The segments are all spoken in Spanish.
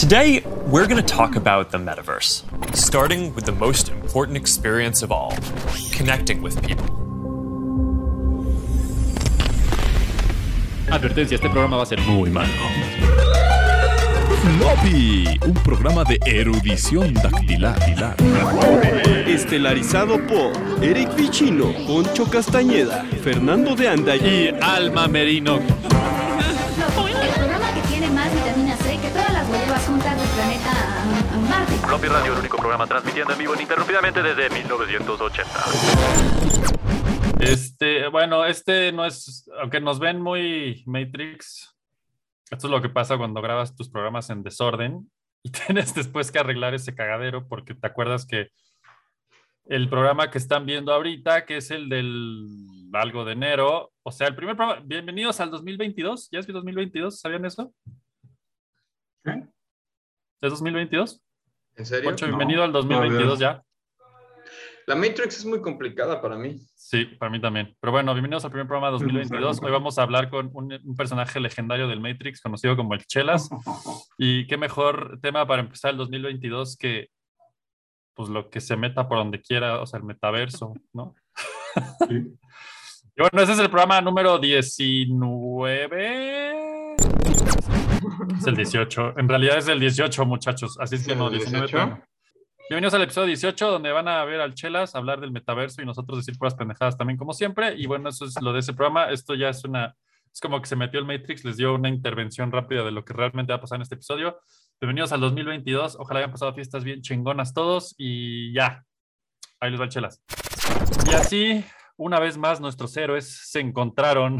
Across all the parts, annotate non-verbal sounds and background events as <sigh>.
Today, we're going to talk about the metaverse, starting with the most important experience of all connecting with people. Advertencia, este programa va a ser muy malo. Floppy, un programa de erudición dactilar. Estelarizado por Eric Pichino, Poncho Castañeda, Fernando de Anda y Alma Merino. Huevas juntas del planeta a, a Marte. Floppy Radio, el único programa transmitiendo en vivo ininterrumpidamente desde 1980. Este, bueno, este no es, aunque nos ven muy Matrix, esto es lo que pasa cuando grabas tus programas en desorden y <laughs> tienes después que arreglar ese cagadero porque te acuerdas que el programa que están viendo ahorita, que es el del algo de enero, o sea, el primer programa, bienvenidos al 2022, ¿ya es 2022? ¿Sabían eso? ¿Es 2022? ¿En serio? Poncho, bienvenido al 2022 ya. La Matrix es muy complicada para mí. Sí, para mí también. Pero bueno, bienvenidos al primer programa de 2022. Hoy vamos a hablar con un, un, personaje legendario del Matrix, conocido como el Chelas. Y qué mejor tema para empezar el 2022 que pues lo que se meta por donde quiera, o sea, el metaverso, ¿no? Sí. <laughs> y bueno, ese es el programa número 19. Es el 18. En realidad es el 18, muchachos. Así es que no, 19. 18? Bienvenidos al episodio 18, donde van a ver al Chelas hablar del metaverso y nosotros decir puras pendejadas también, como siempre. Y bueno, eso es lo de ese programa. Esto ya es una. Es como que se metió el Matrix, les dio una intervención rápida de lo que realmente va a pasar en este episodio. Bienvenidos al 2022. Ojalá hayan pasado fiestas bien chingonas todos y ya. Ahí les va el Chelas. Y así, una vez más, nuestros héroes se encontraron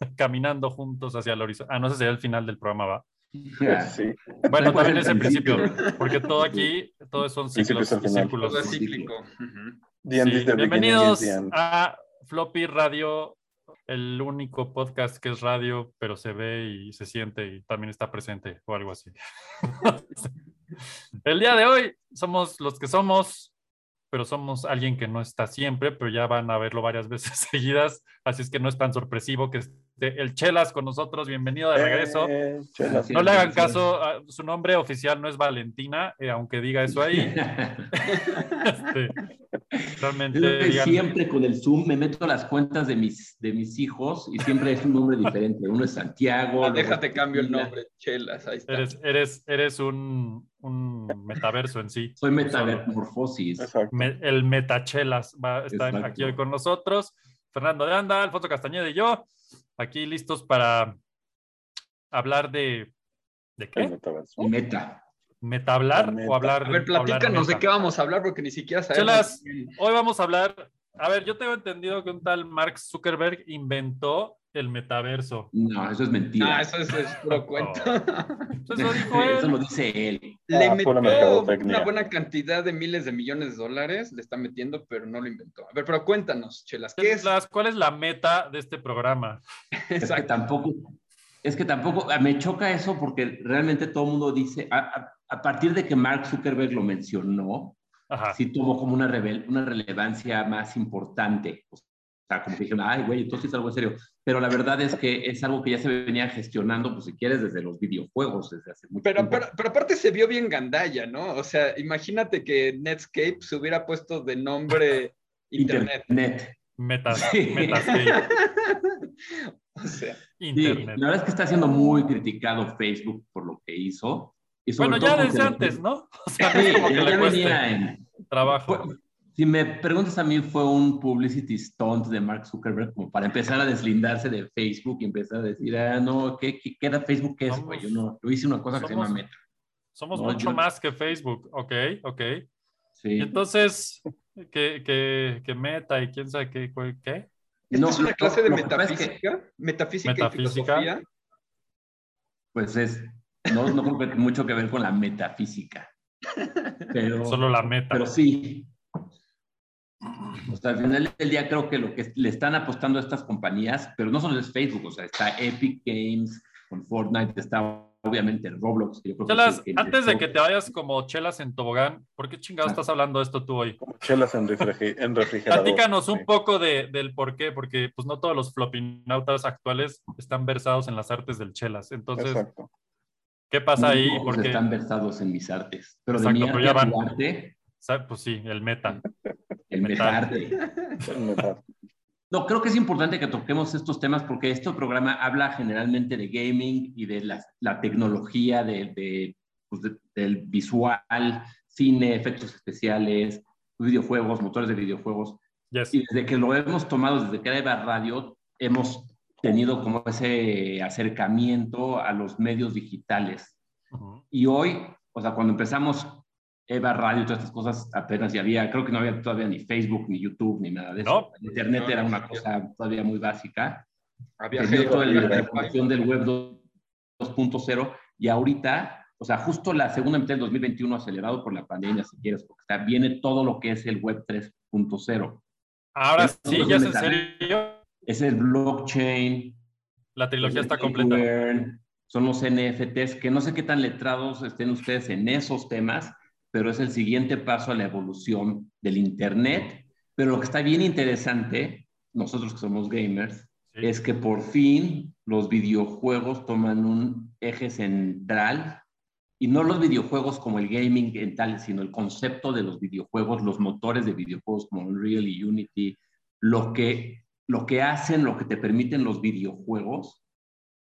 <laughs> caminando juntos hacia el horizonte. Ah, no sé si era el final del programa, va. <laughs> Sí. Bueno, también es el principio, porque todo aquí, todo son ciclos, círculos. Todo es cíclico. Uh -huh. sí. Bienvenidos a Floppy Radio, el único podcast que es radio, pero se ve y se siente y también está presente o algo así. <laughs> el día de hoy somos los que somos, pero somos alguien que no está siempre, pero ya van a verlo varias veces seguidas, así es que no es tan sorpresivo que el Chelas con nosotros, bienvenido de regreso. Eh, Chelas, no le hagan caso, a, su nombre oficial no es Valentina, eh, aunque diga eso ahí. <laughs> este, realmente. Siempre con el Zoom me meto a las cuentas de mis, de mis hijos y siempre es un nombre diferente. Uno es Santiago. Ah, déjate cambio el nombre, Chelas, ahí está. Eres, eres, eres un, un metaverso en sí. Soy metavermorfosis. Me, el Metachelas va a estar Exacto. aquí hoy con nosotros. Fernando de Anda, Alfonso Castañeda y yo, aquí listos para hablar de. ¿De qué? Meta. ¿Meta hablar o hablar de.? A ver, platícanos de qué vamos a hablar porque ni siquiera sabemos. Chelas, hoy vamos a hablar. A ver, yo tengo entendido que un tal Mark Zuckerberg inventó el metaverso. No, eso es mentira. Ah, eso es, es puro cuento. Oh. <laughs> <laughs> Eso, dijo él. eso lo dice él. Le ah, metió una buena cantidad de miles de millones de dólares, le está metiendo, pero no lo inventó. A ver, pero cuéntanos, Chelas, ¿qué es? Las, ¿Cuál es la meta de este programa? <laughs> Es que tampoco, es que tampoco, me choca eso porque realmente todo el mundo dice, a, a, a partir de que Mark Zuckerberg lo mencionó, Ajá. sí tuvo como una, una relevancia más importante. O sea, como que dijeron, ay, güey, entonces es algo en serio. Pero la verdad es que es algo que ya se venía gestionando, pues si quieres, desde los videojuegos, desde hace mucho pero, tiempo. Pero, pero aparte se vio bien gandalla, ¿no? O sea, imagínate que Netscape se hubiera puesto de nombre <laughs> Internet. Internet. Meta, sí. Metascape. <laughs> o sea, Internet. Sí, la verdad es que está siendo muy criticado Facebook por lo que hizo. Y bueno, ya desde antes, ¿no? <laughs> O sea, sí, como que venía en trabajo. Fue, si me preguntas a mí, fue un publicity stunt de Mark Zuckerberg como para empezar a deslindarse de Facebook y empezar a decir, ah, no, ¿qué, qué, qué era Facebook? ¿Qué es? Somos, yo no, yo hice una cosa somos, que se llama Meta. Somos No, mucho yo- más que Facebook, ok, ok. Sí. Y entonces, ¿qué, qué, qué meta y quién sabe qué? qué? ¿Esto No, es una lo- clase de es que- metafísica? Metafísica, Metafísica. y filosofía. Pues es, no, no creo que mucho que ver con la metafísica. <laughs> Pero, Solo la meta. pero sí. O sea, al final del día creo que lo que le están apostando a estas compañías, pero no solo es Facebook, o sea, está Epic Games con Fortnite, está obviamente Roblox. que yo creo que Chelas, que antes de que te vayas como chelas en tobogán, ¿por qué chingados estás hablando de esto tú hoy? Como chelas en, refrigi- en refrigerador. Platícanos un Sí. poco de, del por qué, porque pues no todos los flopinautas actuales están versados en las artes del chelas. Entonces, Exacto. ¿Qué pasa ahí? Porque están versados en mis artes. Pero Exacto, de mi arte, van... arte, pues sí, el meta. <laughs> El metarte. No, creo que es importante que toquemos estos temas porque este programa habla generalmente de gaming y de la, la tecnología, de, pues del visual, cine, efectos especiales, videojuegos, motores de videojuegos. Y desde que lo hemos tomado, desde que era Radio, hemos tenido como ese acercamiento a los medios digitales. Y hoy, o sea, cuando empezamos Eva Radio y todas estas cosas, apenas ya había, creo que no había todavía ni Facebook, ni YouTube, ni nada de eso. Internet era una cosa todavía muy básica. Había toda la información del web 2.0 y ahorita, o sea, justo la segunda mitad del 2021 acelerado por la pandemia, si quieres, porque está, viene todo lo que es el web 3.0. Ahora sí, ya es en serio. Es el blockchain. La trilogía está completa. Son los NFTs, que no sé qué tan letrados estén ustedes en esos temas, pero es el siguiente paso a la evolución del Internet. Pero lo que está bien interesante, nosotros que somos gamers, es que por fin los videojuegos toman un eje central y no los videojuegos como el gaming en tal, sino el concepto de los videojuegos, los motores de videojuegos como Unreal y Unity, lo que, lo que hacen, lo que te permiten los videojuegos,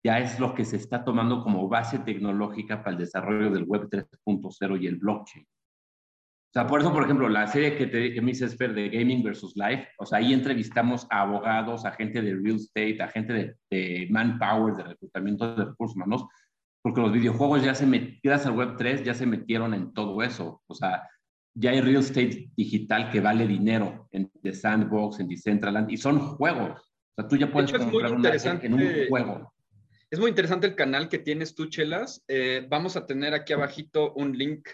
ya es lo que se está tomando como base tecnológica para el desarrollo del Web 3.0 y el blockchain. O sea, por eso, por ejemplo, la serie que, te, que me dices, Fer, de Gaming versus Life, o sea, ahí entrevistamos a abogados, a gente de real estate, a gente de, de manpower, de reclutamiento de recursos humanos, porque los videojuegos ya se metieron, gracias al Web3, ya se metieron en todo eso. O sea, ya hay real estate digital que vale dinero en The Sandbox, en Decentraland, y son juegos. O sea, tú ya puedes comprar una en un juego. Es muy interesante el canal que tienes tú, Chelas. Eh, vamos a tener aquí abajito un link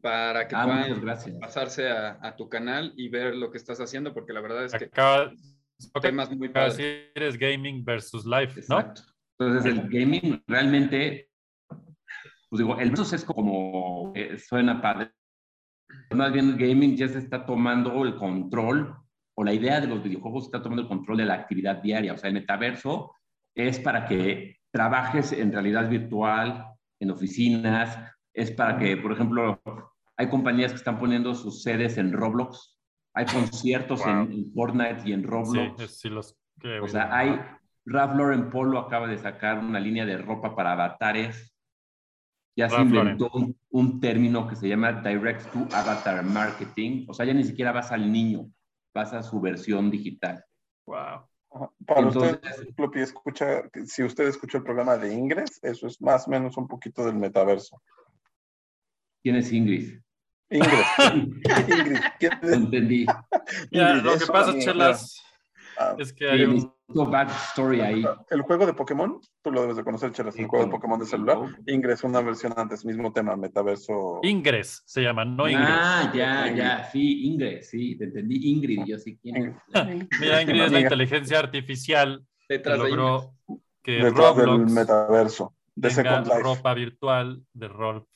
para que ah, puedan pasarse a, tu canal y ver lo que estás haciendo, porque la verdad es que Acaba, temas muy padres. eres gaming versus life, ¿no? Entonces el gaming realmente pues digo, el es como, eh, suena padre. Más bien el gaming ya se está tomando el control, o la idea de los videojuegos está tomando el control de la actividad diaria. O sea, el metaverso es para que trabajes en realidad virtual, en oficinas, es para que, por ejemplo, hay compañías que están poniendo sus sedes en Roblox, hay conciertos en, Fortnite y en Roblox. Sí, los o sea, hay, Ralph Lauren Polo acaba de sacar una línea de ropa para avatares ya se inventó un, término que se llama Direct to Avatar Marketing. O sea, ya ni siquiera vas al niño, vas a su versión digital. Wow. Para usted, escucha, si usted escucha el programa de Ingres, eso es más o menos un poquito del metaverso. ¿Quién es Ingrid? Ingrid. Ingrid. Entendí. lo que pasa, Chelas, Ah, es que hay un backstory ahí. El juego de Pokémon, tú lo debes de conocer, Chelas, el juego de Pokémon de celular. Ingress, una versión antes, mismo tema, metaverso. Ingress se llama, no Ingress. Ah, ya, ya, sí, Ingress, sí, te entendí, Ingrid, yo sí quién <laughs> <laughs> Mira, Ingrid es la inteligencia artificial que logró que Detrás Roblox del metaverso, de Second Life. ropa virtual de Rolf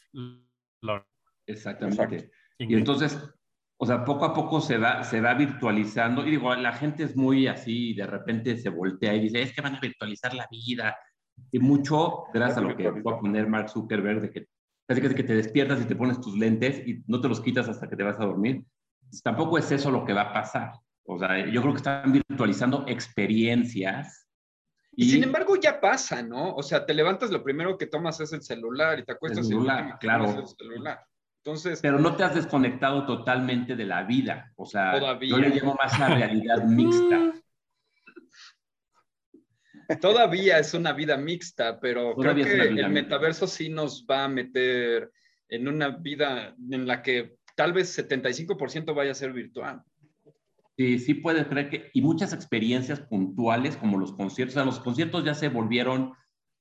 Exactamente. Y entonces, o sea, poco a poco se va, se va virtualizando. Y digo, la gente es muy así, de repente se voltea y dice, es que van a virtualizar la vida. Y mucho, gracias a lo que fue a poner Mark Zuckerberg, de que casi que te despiertas y te pones tus lentes y no te los quitas hasta que te vas a dormir. Pues tampoco es eso lo que va a pasar. O sea, yo creo que están virtualizando experiencias. Y, sin embargo ya pasa, ¿no? O sea, te levantas, lo primero que tomas es el celular y te acuestas el celular, claro. el celular. Entonces, pero no te has desconectado totalmente de la vida. O sea, yo le llamo más a realidad <laughs> mixta. Todavía es una vida mixta, pero creo que el metaverso sí nos va a meter en una vida en la que tal vez 75% vaya a ser virtual. Sí, sí puedes creer que, y muchas experiencias puntuales como los conciertos, o sea, los conciertos ya se volvieron,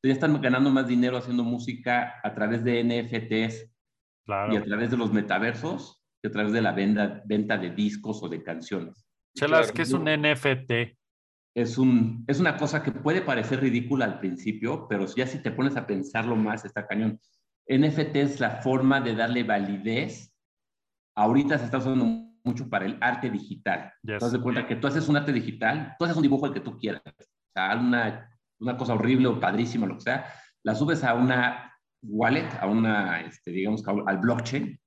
ya están ganando más dinero haciendo música a través de NFTs, y a través de los metaversos y a través de la venta, venta de discos o de canciones. Chelas, ¿qué es un NFT? Es, un, es una cosa que puede parecer ridícula al principio, pero ya si te pones a pensarlo más, está cañón. NFT es la forma de darle validez. Ahorita se está usando mucho para el arte digital. Yes. Te das cuenta que tú haces un arte digital, tú haces un dibujo el que tú quieras. O sea, una, una cosa horrible o padrísima, lo que sea, la subes a una wallet, a una, este, digamos, al blockchain,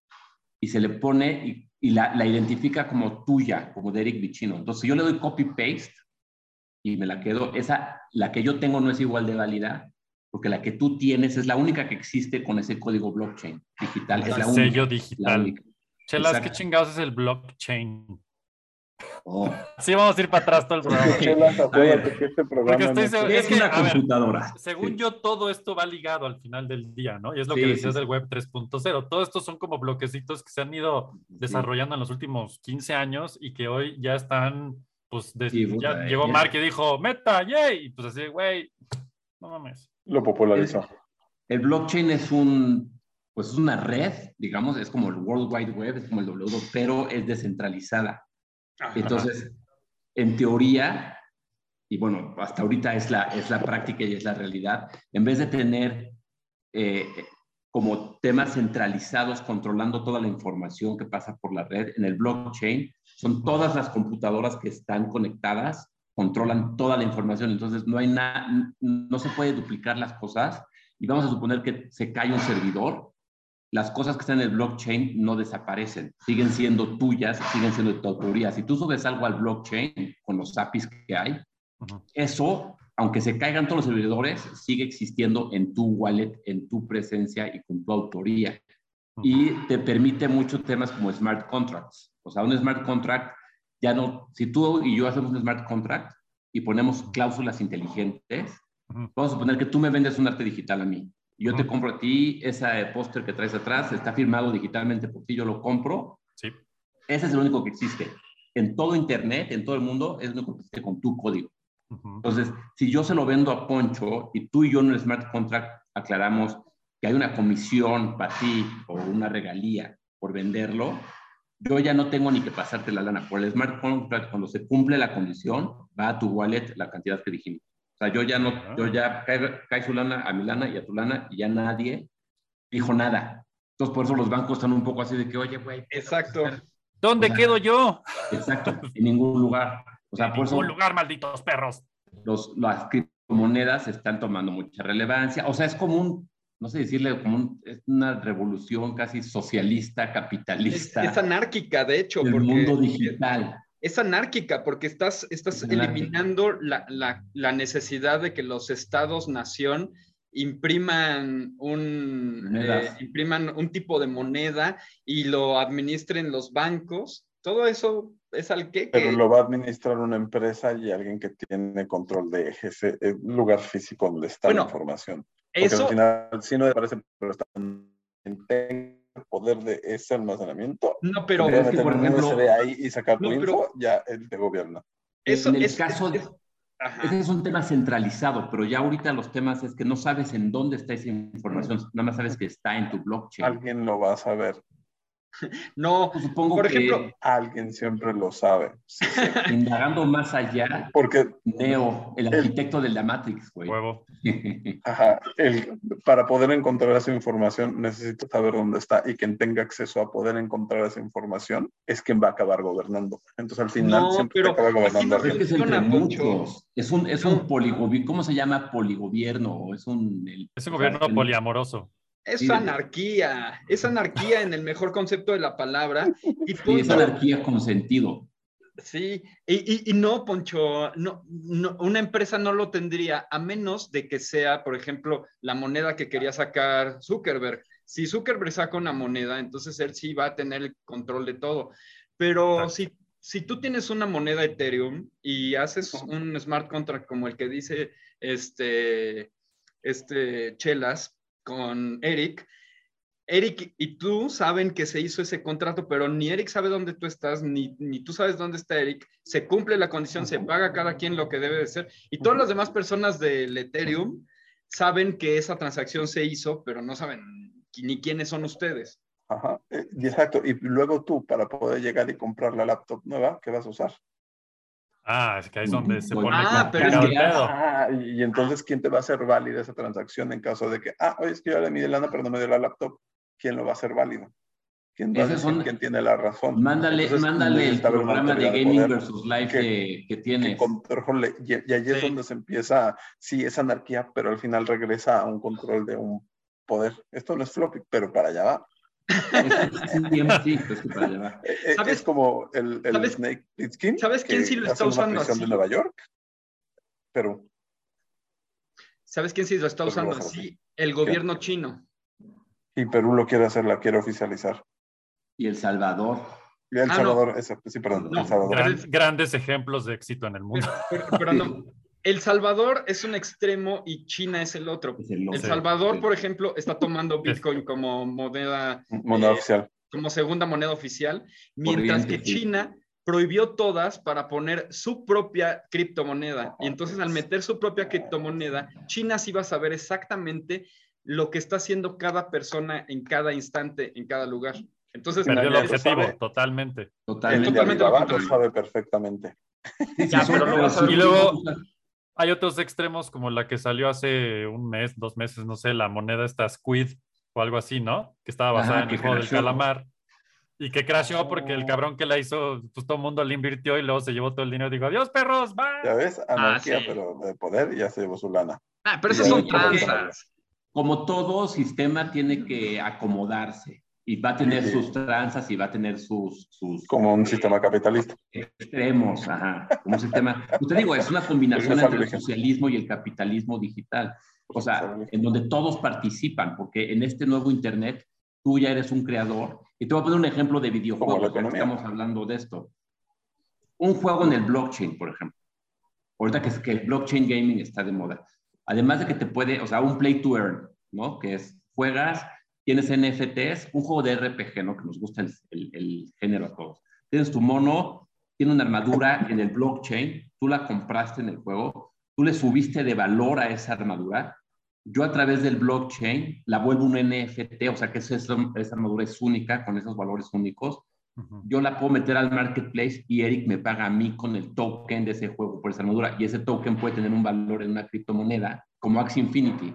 y se le pone y, y la, la, identifica como tuya, como de Eric Vicino. Entonces yo le doy copy-paste y me la quedo. Esa, la que yo tengo no es igual de válida, porque la que tú tienes es la única que existe con ese código blockchain digital. Es la sello digital. Chelas, ¿qué chingados es el blockchain? Oh. Sí, vamos a ir para atrás todo el programa. que este programa Porque estoy es, que, una computadora. según yo, todo esto va ligado al final del día, ¿no? Y es lo que decías del web 3.0. Todo esto son como bloquecitos que se han ido desarrollando en los últimos 15 años y que hoy ya están, pues, ya llegó Mark y dijo, meta, yay, y pues así, güey, no mames. Lo popularizó. El, blockchain es un, pues es una red, digamos, es como el World Wide Web, es como el w pero es descentralizada. Entonces, en teoría, y bueno, hasta ahorita es la, es la práctica y es la realidad, en vez de tener eh, como temas centralizados controlando toda la información que pasa por la red, en el blockchain son todas las computadoras que están conectadas, controlan toda la información, entonces no hay nada, no se puede duplicar las cosas. Y vamos a suponer que se cae un servidor, las cosas que están en el blockchain no desaparecen, siguen siendo tuyas, siguen siendo de tu autoría. Si tú subes algo al blockchain con los APIs que hay, eso, aunque se caigan todos los servidores, sigue existiendo en tu wallet, en tu presencia y con tu autoría. Y te permite muchos temas como smart contracts. O sea, un smart contract, ya no, si tú y yo hacemos un smart contract y ponemos cláusulas inteligentes, vamos a suponer que tú me vendes un arte digital a mí yo te compro a ti ese póster que traes atrás, está firmado digitalmente por ti, yo lo compro. Sí. Ese es el único que existe. En todo Internet, en todo el mundo, es lo único que existe con tu código. Entonces, si yo se lo vendo a Poncho y tú y yo en el smart contract aclaramos que hay una comisión para ti o una regalía por venderlo, yo ya no tengo ni que pasarte la lana. Por el smart contract, cuando se cumple la condición, va a tu wallet la cantidad que dijimos. O sea, yo ya no, ah. yo ya cae, su lana a mi lana y a tu lana y ya nadie dijo nada. Entonces, por eso los bancos están un poco así de que, oye, güey. Exacto. ¿Dónde quedo yo? Exacto, en ningún lugar. O sea, en ningún lugar, malditos perros. Los, las criptomonedas están tomando mucha relevancia. O sea, es como un, no sé decirle, como es una revolución casi socialista, capitalista. Es, anárquica, de hecho. El mundo digital es anárquica porque estás, estás eliminando la, la, la, necesidad de que los estados-nación impriman un, eh, impriman un tipo de moneda y lo administren los bancos. Todo eso es al que... Pero lo va a administrar una empresa y alguien que tiene control de ese eh, lugar físico donde está la información. Porque eso... al final, si no parece, pero está en poder de ese almacenamiento. No, pero es que, por ejemplo, ahí y sacar tu info, ya él te gobierna. Eso en el es, caso, es, ese es un tema centralizado, pero ya ahorita los temas es que no sabes en dónde está esa información, nada más sabes que está en tu blockchain. Alguien lo va a saber. <laughs> No, pues supongo por ejemplo, alguien siempre lo sabe. <laughs> Indagando más allá, porque Neo, el arquitecto de la Matrix, güey. Huevo. <laughs> Ajá, el, para poder encontrar esa información necesito saber dónde está y quien tenga acceso a poder encontrar esa información es quien va a acabar gobernando. Entonces al final siempre pero acaba gobernando. es, que es, entre muchos. es un, es un poligobierno, ¿cómo se llama poligobierno? Es un, es un gobierno poliamoroso. Es anarquía, es anarquía en el mejor concepto de la palabra. Y es anarquía con sentido. Sí, y, no, Poncho, no, una empresa no lo tendría a menos de que sea, por ejemplo, la moneda que quería sacar Zuckerberg. Si Zuckerberg saca una moneda, entonces él sí va a tener el control de todo. Pero si, si tú tienes una moneda Ethereum y haces un smart contract como el que dice este, este Chelas, con Eric, Eric y tú saben que se hizo ese contrato, pero ni Eric sabe dónde tú estás, ni, ni tú sabes dónde está Eric. Se cumple la condición, se paga cada quien lo que debe de ser. Y todas las demás personas del Ethereum saben que esa transacción se hizo, pero no saben ni quiénes son ustedes. Ajá, eh, exacto. Y luego tú, para poder llegar y comprar la laptop nueva, ¿qué vas a usar? Ah, es que ahí es donde se pone. Ah, pero es que, ah, y entonces, ¿quién te va a hacer válida esa transacción en caso de que, ah, oye, es que yo le mide lana, pero no me dio la laptop? ¿Quién lo va a hacer válido? ¿Quién, ¿quién tiene la razón? Mándale, mándale el programa de Gaming versus Life que, que, tiene. y, y, ahí es donde se empieza, sí, es anarquía, pero al final regresa a un control de un poder. Esto no es floppy, pero para allá va. Sí, pues que para allá va. Eh, eh, ¿Sabes? Es como el, el Snake Plissken. ¿Sabes quién sí lo está usando así? de Nueva York, Perú. ¿Sabes quién sí lo está usando así? El gobierno chino. Y Perú lo quiere hacer, la quiere oficializar. Y El Salvador. Y El ah, Salvador, sí, perdón. el Salvador. grandes ejemplos de éxito en el mundo. pero no, <laughs> el Salvador es un extremo y China es el otro. el, Salvador, por ejemplo, está tomando Bitcoin como moneda, moneda eh, oficial. Como segunda moneda oficial, mientras que China prohibió todas para poner su propia criptomoneda. Y entonces al meter su propia criptomoneda, China sí va a saber exactamente lo que está haciendo cada persona en cada instante, en cada lugar. Entonces, perdió el objetivo, totalmente. Totalmente. lo sabe perfectamente. y luego hay otros extremos como la que salió hace un mes, dos meses, no sé, la moneda esta Squid o algo así, ¿no? Que estaba basada en el juego del calamar. Y que crashó porque el cabrón que la hizo, pues todo el mundo le invirtió y luego se llevó todo el dinero y dijo, adiós perros, bye. Ya ves, anarquía, ah, pero de poder ya se llevó su lana. Ah, pero esas son tranzas. Como todo sistema tiene que acomodarse y va a tener sus tranzas y va a tener sus... sus como un sistema capitalista. Extremos, ajá. Como un sistema... Usted digo, es una combinación entre el socialismo y el capitalismo digital. O sea, en donde todos participan, porque en este nuevo Internet tú ya eres un creador. Y te voy a poner un ejemplo de videojuegos, que estamos hablando de esto. Un juego en el blockchain, por ejemplo. Ahorita que, es, que el blockchain gaming está de moda. Además de que te puede, o sea, un play to earn, ¿no? Que es, juegas tienes NFTs, un juego de RPG, ¿no? Que nos gusta el, género a todos. Tienes tu mono, tiene una armadura en el blockchain, tú la compraste en el juego, tú le subiste de valor a esa armadura, yo a través del blockchain la vuelvo un NFT, o sea que esa, esa armadura es única, con esos valores únicos, yo la puedo meter al marketplace y Eric me paga a mí con el token de ese juego por esa armadura. Y ese token puede tener un valor en una criptomoneda como Axie Infinity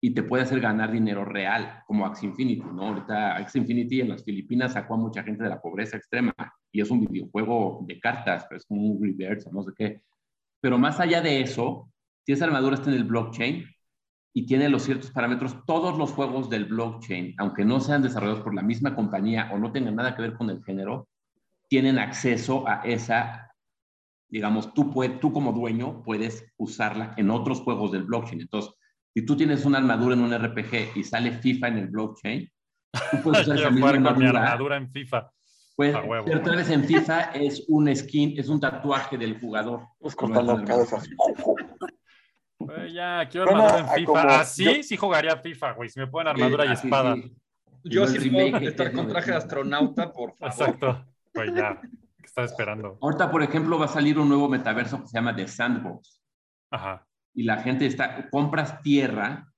y te puede hacer ganar dinero real, como Axie Infinity, ¿no? Ahorita Axie Infinity en las Filipinas sacó a mucha gente de la pobreza extrema y es un videojuego de cartas, es como un reverse, no sé qué. Pero más allá de eso, si esa armadura está en el blockchain y tiene los ciertos parámetros, todos los juegos del blockchain, aunque no sean desarrollados por la misma compañía o no tengan nada que ver con el género, tienen acceso a esa, digamos, tú, puedes, tú como dueño puedes usarla en otros juegos del blockchain. Entonces, si tú tienes una armadura en un RPG y sale FIFA en el blockchain, tú <laughs> puedes usar esa misma armadura. en FIFA. Pues, pero otra vez en FIFA es un skin, es un tatuaje del jugador. Pues cortando cabezas. <laughs> ya, quiero armadura en FIFA. Así sí jugaría FIFA, güey. Si me ponen armadura y espada. Yo sí puedo estar con traje de astronauta, por favor. Exacto. Pues ya. ¿Qué estás esperando? Ahorita, por ejemplo, va a salir un nuevo metaverso que se llama The Sandbox. Ajá y la gente está, compras tierra,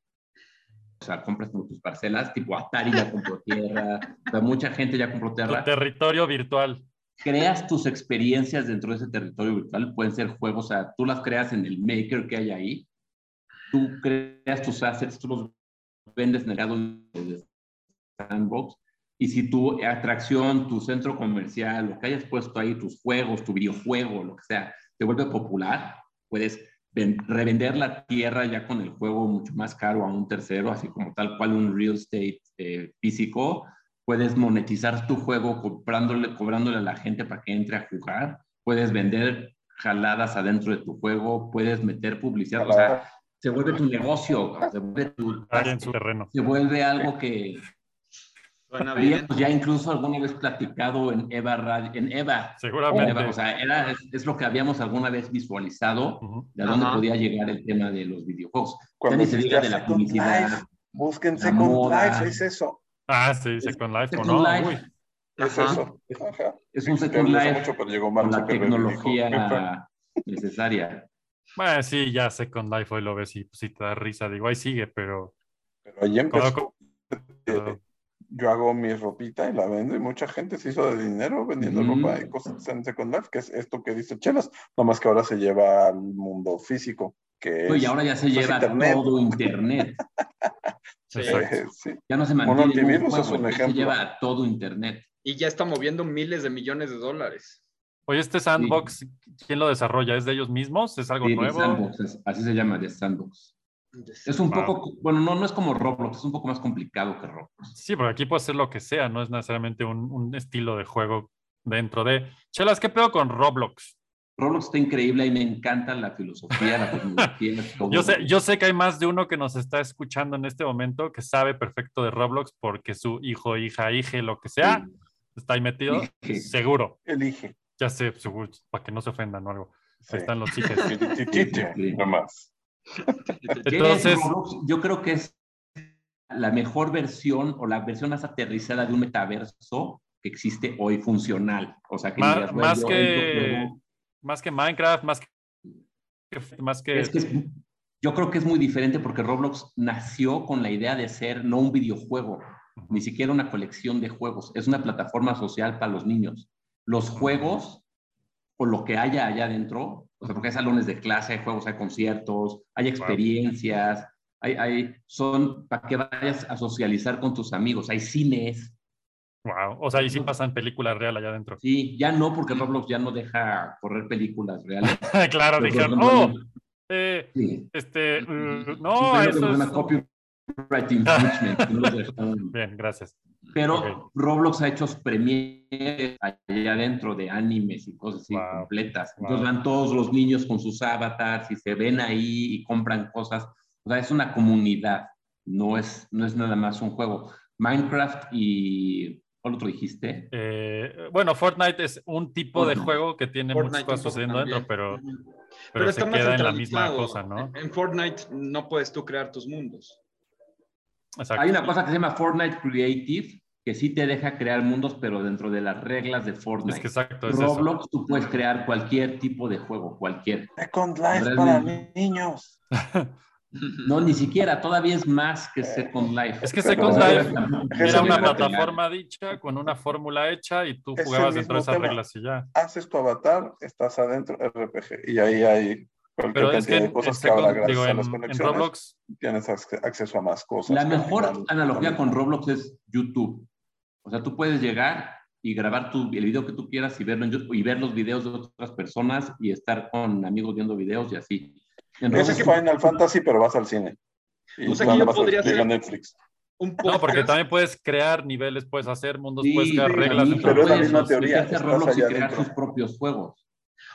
o sea, compras tus parcelas, tipo Atari ya compró <laughs> tierra, o mucha gente ya compró tierra. territorio virtual. Creas tus experiencias dentro de ese territorio virtual, pueden ser juegos, o sea, tú las creas en el maker que hay ahí, tú creas tus assets, tú los vendes en el de sandbox, y si tu atracción, tu centro comercial, lo que hayas puesto ahí, tus juegos, tu videojuego, lo que sea, te vuelve popular, puedes revender la tierra ya con el juego mucho más caro a un tercero, así como tal cual un real estate eh, físico. Puedes monetizar tu juego comprándole, cobrándole a la gente para que entre a jugar. Puedes vender jaladas adentro de tu juego. Puedes meter publicidad. O sea, se vuelve tu negocio. Se vuelve, tu, se vuelve algo que, pues ya incluso alguna vez platicado en Eva en Eva. Seguramente. o sea, era, es, lo que habíamos alguna vez visualizado de a dónde podía llegar el tema de los videojuegos. Cuando se diga de la publicidad. Busquen Second Life, es eso. Ah, sí, Second Life, ¿o no? Es eso. Es un Second Life mucho, pero llegó con la tecnología necesaria. Bueno, sí, ya Second Life hoy lo ves y pues, te da risa. Digo, ahí sigue, pero... Pero ahí empezó yo hago mi ropita y la vendo y mucha gente se hizo de dinero vendiendo ropa y cosas en Second Life, que es esto que dice Chelas, nomás que ahora se lleva al mundo físico. Que y ahora ya se pues, lleva todo Internet. <laughs> sí. Ya no se mantiene un es un ejemplo. Se lleva a todo Internet. Y ya está moviendo miles de millones de dólares. Oye, este sandbox, ¿quién lo desarrolla? ¿Es de ellos mismos? ¿Es algo nuevo? Sandbox, así se llama, de Sandbox. Es un poco, bueno, no, no es como Roblox, es un poco más complicado que Roblox. Sí, porque aquí puede ser lo que sea, no es necesariamente un, un estilo de juego dentro de... Chelas, ¿qué pedo con Roblox? Roblox está increíble y me encanta la filosofía, la <laughs> tecnología. yo, sé, yo sé que hay más de uno que nos está escuchando en este momento que sabe perfecto de Roblox porque su hijo, hija, hija, lo que sea, está ahí metido. Seguro. Elige. Ya sé, seguro, para que no se ofendan o algo. Ahí están los <laughs> hijos. más. <laughs> Entonces, yo creo que es la mejor versión o la versión más aterrizada de un metaverso que existe hoy funcional. O sea, que más, que, más que Minecraft, más que... Más que... yo creo que es muy diferente porque Roblox nació con la idea de ser no un videojuego, ni siquiera una colección de juegos, es una plataforma social para los niños. Los juegos o lo que haya allá adentro o sea, porque hay salones de clase, hay juegos, hay conciertos, hay experiencias, hay, hay, son para que vayas a socializar con tus amigos, hay cines. Wow, o sea, ahí sí pasan películas reales allá adentro. Sí, ya no, porque Roblox ya no deja correr películas reales. <laughs> claro, dijeron, oh, eh, este, mm, no, eso es... Copyright infringement. <laughs> Bien, gracias. Pero Roblox ha hecho premiers allá adentro de animes y cosas así completas. Entonces van todos los niños con sus avatars y se ven ahí y compran cosas. O sea, es una comunidad, no es, no es nada más un juego. Minecraft y... ¿Cuál otro dijiste? Eh, bueno, Fortnite es un tipo de juego que tiene muchas cosas sucediendo dentro, pero, pero, se queda en la misma cosa, ¿no? En Fortnite no puedes tú crear tus mundos. Hay una cosa que se llama Fortnite Creative, que sí te deja crear mundos, pero dentro de las reglas de Fortnite. Es que exacto, es Roblox, tú puedes crear cualquier tipo de juego, cualquier. Second Life para niños. <laughs> No, ni siquiera, todavía es más que Second Life. Es que Second Life era una plataforma dicha con una fórmula hecha y tú jugabas dentro de esas reglas y ya. Haces tu avatar, estás adentro RPG y ahí hay pero es que, en, Roblox tienes acceso a más cosas. La mejor analogía con Roblox es YouTube. O sea, tú puedes llegar y grabar tu, el video que tú quieras y verlo en YouTube y ver los videos de otras personas y estar con amigos viendo videos y así. es Final Fantasy, pero vas al cine. o sea, que yo podría ser Netflix. Un no, porque también puedes crear niveles, puedes hacer mundos, puedes crear reglas. pero es la misma teoría. Roblox y crear sus propios juegos.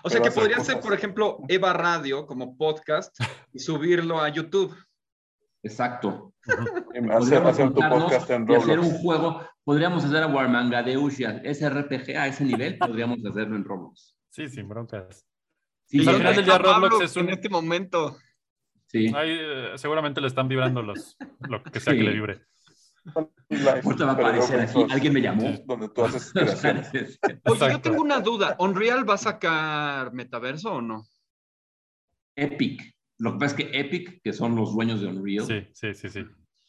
O sea que podría ser, por ejemplo, Eva Radio como podcast y subirlo a YouTube. Exacto. hacer, tu podcast en Roblox. Y hacer un juego. Podríamos hacer a Warmangadeusia, ese RPG a ese nivel, podríamos hacerlo en Roblox. Sí, sin broncas. Sí, al final del día Roblox es un... En este momento. Sí. Eh, seguramente le están vibrando los, lo que sea que le vibre. Ahorita va a aparecer aquí. Alguien me llamó. Donde tú haces <laughs> Oye, yo tengo una duda. ¿Unreal va a sacar metaverso o no? Epic. Lo que pasa es que Epic, que son los dueños de Unreal, sí, sí, sí, sí.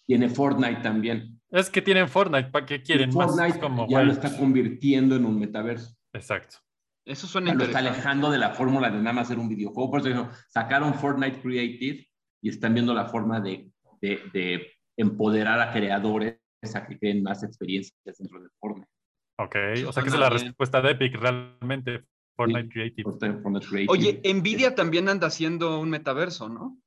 tiene Fortnite también. Es que tienen Fortnite, ¿para qué quieren Fortnite como, ya lo está convirtiendo en un metaverso. Exacto. Eso suena Lo está alejando de la fórmula de nada más hacer un videojuego. Por eso sacaron Fortnite Creative y están viendo la forma de, de, de empoderar a creadores a que creen más experiencias dentro de Fortnite. Ok, o sea que es la respuesta de Epic realmente, Fortnite Creative. Oye, Nvidia también anda haciendo un metaverso, ¿no?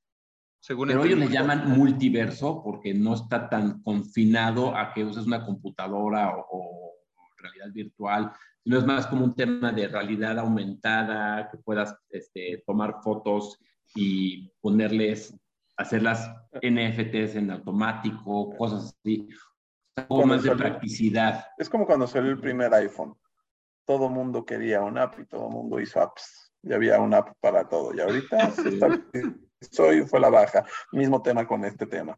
Según Pero ellos le llaman multiverso porque no está tan confinado a que uses una computadora o, realidad virtual, sino es más como un tema de realidad aumentada, que puedas este, tomar fotos y ponerles hacer las NFTs en automático, cosas así. O más de practicidad. Es como cuando salió el primer iPhone. Todo mundo quería un app y todo mundo hizo apps. Y había una app para todo. Y ahorita <laughs> soy fue la baja. Mismo tema con este tema.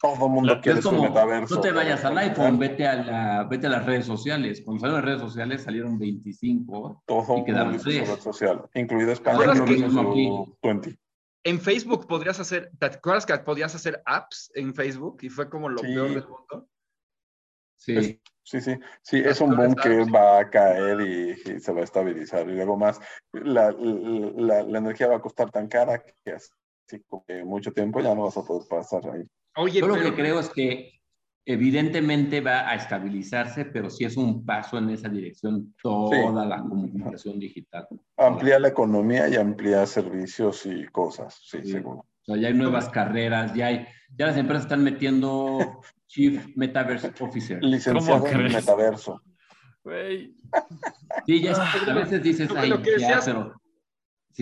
Todo mundo quiere su metaverso. No te vayas al iPhone, vete a, la, vete a las redes sociales. Cuando salieron las redes sociales salieron 25 todo y quedaron 3. red social, incluido España. Que, 20 en Facebook podrías hacer, ¿te acuerdas que podías hacer apps en Facebook? Y fue como lo peor del mundo. Sí. sí, sí, sí, es un boom que va a caer y, se va a estabilizar. Y luego más, la, la, la, energía va a costar tan cara que así que mucho tiempo ya no vas a poder pasar ahí. Oye, Yo lo que creo es que evidentemente va a estabilizarse, pero sí es un paso en esa dirección toda la comunicación digital. Amplía la economía y amplía servicios y cosas, sí, seguro. O sea, ya hay nuevas carreras, ya hay, ya las empresas están metiendo <laughs> Chief Metaverse Officer. <laughs> Licenciado en metaverso. Sí, ya a veces dices, ahí, lo que decías, pero...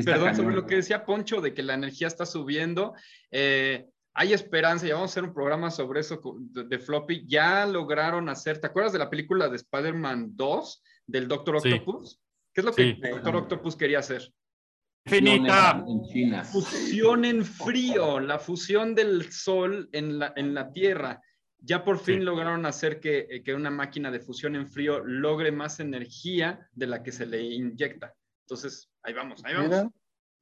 Perdón, sobre lo que decía Poncho de que la energía está subiendo, eh, hay esperanza, ya vamos a hacer un programa sobre eso de, Floppy. Ya lograron hacer, ¿te acuerdas de la película de Spider-Man 2 del Doctor Octopus? ¿Qué es lo que el Doctor Octopus quería hacer? Finita. Fusión en frío, la fusión del sol en la, en la Tierra. Ya por fin lograron hacer que, eh, que, una máquina de fusión en frío logre más energía de la que se le inyecta. Entonces, ahí vamos, ahí vamos.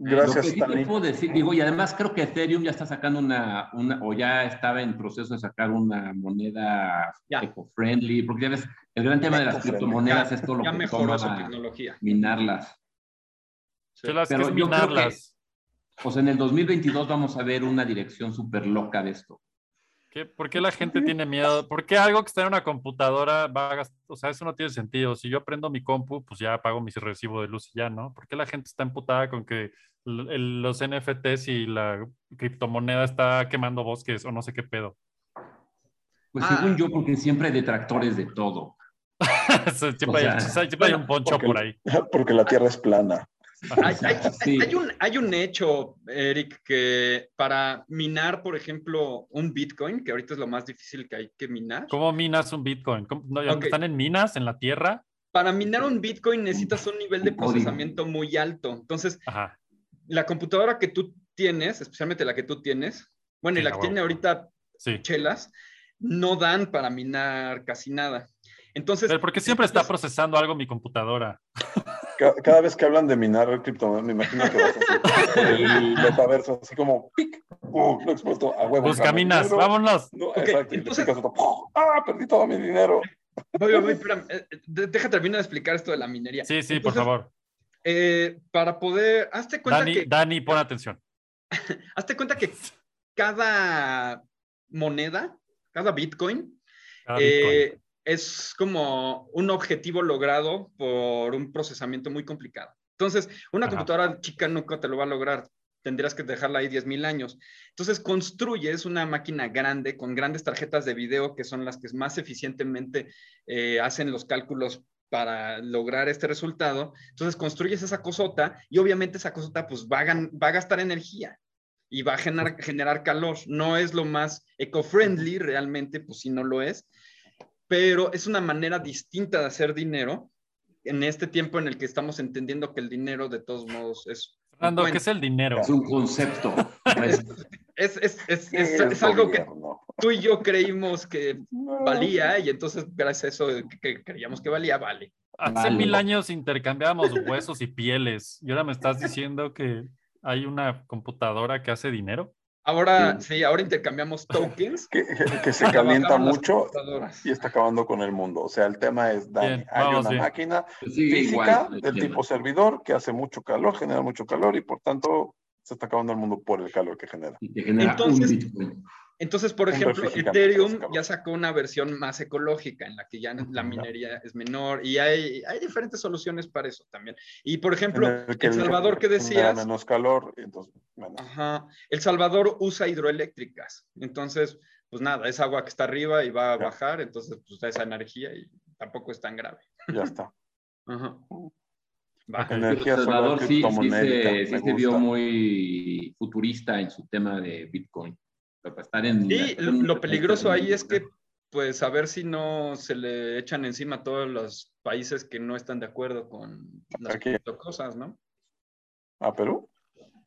Gracias, Lo decir, digo, y además creo que Ethereum ya está sacando una, una, o ya estaba en proceso de sacar una moneda eco-friendly, porque ya ves, el gran tema de las criptomonedas es todo lo que toma su tecnología. minarlas. las Pero minarlas. pues en el 2022 vamos a ver una dirección súper loca de esto. ¿Por qué la gente tiene miedo? ¿Por qué algo que está en una computadora va a gastar? O sea, eso no tiene sentido. Si yo prendo mi compu, pues ya pago mi recibo de luz y ya, ¿no? ¿Por qué la gente está emputada con que los NFTs y la criptomoneda está quemando bosques o no sé qué pedo? Pues según yo, porque siempre hay detractores de todo. <laughs> siempre, hay, un poncho por ahí. Porque la Tierra es plana. Hay, un, hay un hecho, Eric, que para minar, por ejemplo, un Bitcoin, que ahorita es lo más difícil que hay que minar. ¿Cómo minas un Bitcoin? ¿Están en minas, en la tierra? Para minar un Bitcoin necesitas un nivel de procesamiento muy alto. Entonces, la computadora que tú tienes, especialmente la que tú tienes, bueno, y la que tiene ahorita Chelas, no dan para minar casi nada. Entonces, Pero porque siempre está procesando algo mi computadora. <laughs> Cada, vez que hablan de minar criptomonedas, me imagino que vas a hacer el metaverso, así como ¡pic! ¡pum! Lo expuesto a huevo. Pues caminas, vámonos. No, exacto, entonces, ¡ah! Perdí todo mi dinero. Voy, voy, espera, eh, deja terminar de explicar esto de la minería. Sí, sí, por favor. Eh, para poder, hazte cuenta Dani, que... Dani, pon atención. <laughs> hazte cuenta que cada moneda, cada Bitcoin, cada Bitcoin. Eh, es como un objetivo logrado por un procesamiento muy complicado. Entonces, una computadora chica nunca te lo va a lograr. Tendrías que dejarla ahí 10.000 años. Entonces, construyes una máquina grande con grandes tarjetas de video que son las que más eficientemente eh, hacen los cálculos para lograr este resultado. Entonces, construyes esa cosota y obviamente esa cosota pues va a, gastar energía y va a generar, generar calor. No es lo más eco-friendly realmente, pues si no lo es, pero es una manera distinta de hacer dinero en este tiempo en el que estamos entendiendo que el dinero de todos modos es... Fernando, ¿qué es el dinero? Es un concepto. <laughs> es, es, es, es algo que tú y yo creímos que valía y entonces gracias a eso que creíamos que valía, vale. Hace mil años intercambiábamos huesos y pieles y ahora me estás diciendo que hay una computadora que hace dinero. Ahora, sí, ahora intercambiamos tokens. Que, que se calienta mucho y está acabando con el mundo. O sea, el tema es, Dani, hay una máquina pues física del tipo servidor que hace mucho calor, genera mucho calor y por tanto se está acabando el mundo por el calor que genera. entonces, entonces, por ejemplo, Ethereum ya sacó una versión más ecológica en la que ya la minería es menor y hay, hay diferentes soluciones para eso también. Y por ejemplo, El, Salvador que decías... Menos calor, entonces Ajá. El Salvador usa hidroeléctricas. Entonces, pues nada, es agua que está arriba y va a bajar, entonces pues da esa energía y tampoco es tan grave. Ya está. <laughs> Ajá. Energía El Salvador sí, sí, se, sí se vio muy futurista en su tema de Bitcoin estar en... Sí, lo peligroso ahí es que, pues, a ver si no se le echan encima a todos los países que no están de acuerdo con las cosas, ¿no? ¿A Perú?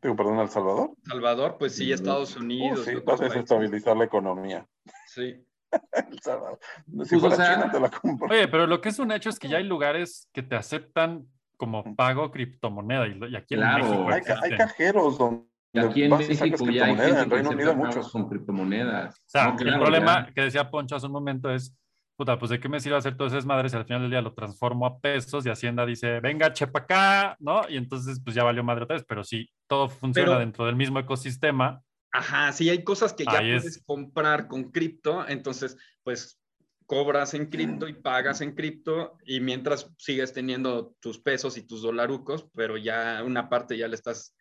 Digo, perdón, ¿El Salvador? Salvador, pues sí, Estados uh, Unidos. sí, vas a desestabilizar la economía. Sí. <laughs> El Salvador. Si pues, China, te la compro. Oye, pero lo que es un hecho es que ya hay lugares que te aceptan como pago criptomoneda y, aquí en México hay, hay cajeros donde y aquí en México ya hay gente que Reino muchos con criptomonedas. O sea, el problema que decía Poncho hace un momento es, puta, pues de qué me sirve hacer todas esas madres si al final del día lo transformo a pesos y Hacienda dice, venga, chepa acá, ¿no? Y entonces pues ya valió madre otra vez, pero sí, todo funciona dentro del mismo ecosistema. Ajá, sí, hay cosas que ya puedes comprar con cripto, entonces pues cobras en cripto y pagas en cripto y mientras sigues teniendo tus pesos y tus dolarucos, pero ya una parte ya le estás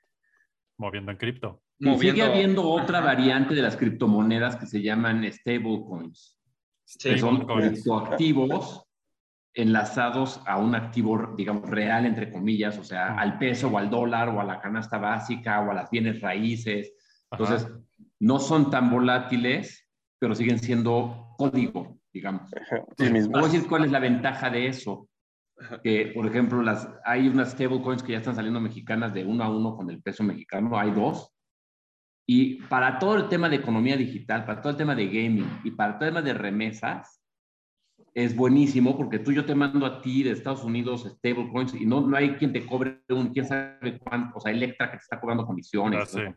moviendo en cripto. Y sigue habiendo otra variante de las criptomonedas que se llaman stablecoins. que son criptoactivos enlazados a un activo, digamos, real, entre comillas, o sea, al peso o al dólar o a la canasta básica o a las bienes raíces. Entonces, no son tan volátiles, pero siguen siendo código, digamos. Sí, mismo. decir cuál es la ventaja de eso. Que, por ejemplo, las, hay unas stablecoins que ya están saliendo mexicanas de uno a uno con el peso mexicano, hay dos. Y para todo el tema de economía digital, para todo el tema de gaming y para todo el tema de remesas, es buenísimo porque tú yo te mando a ti de Estados Unidos stablecoins y no, no hay quien te cobre un, quién sabe cuánto, o sea, Electra que te está cobrando comisiones. Ah,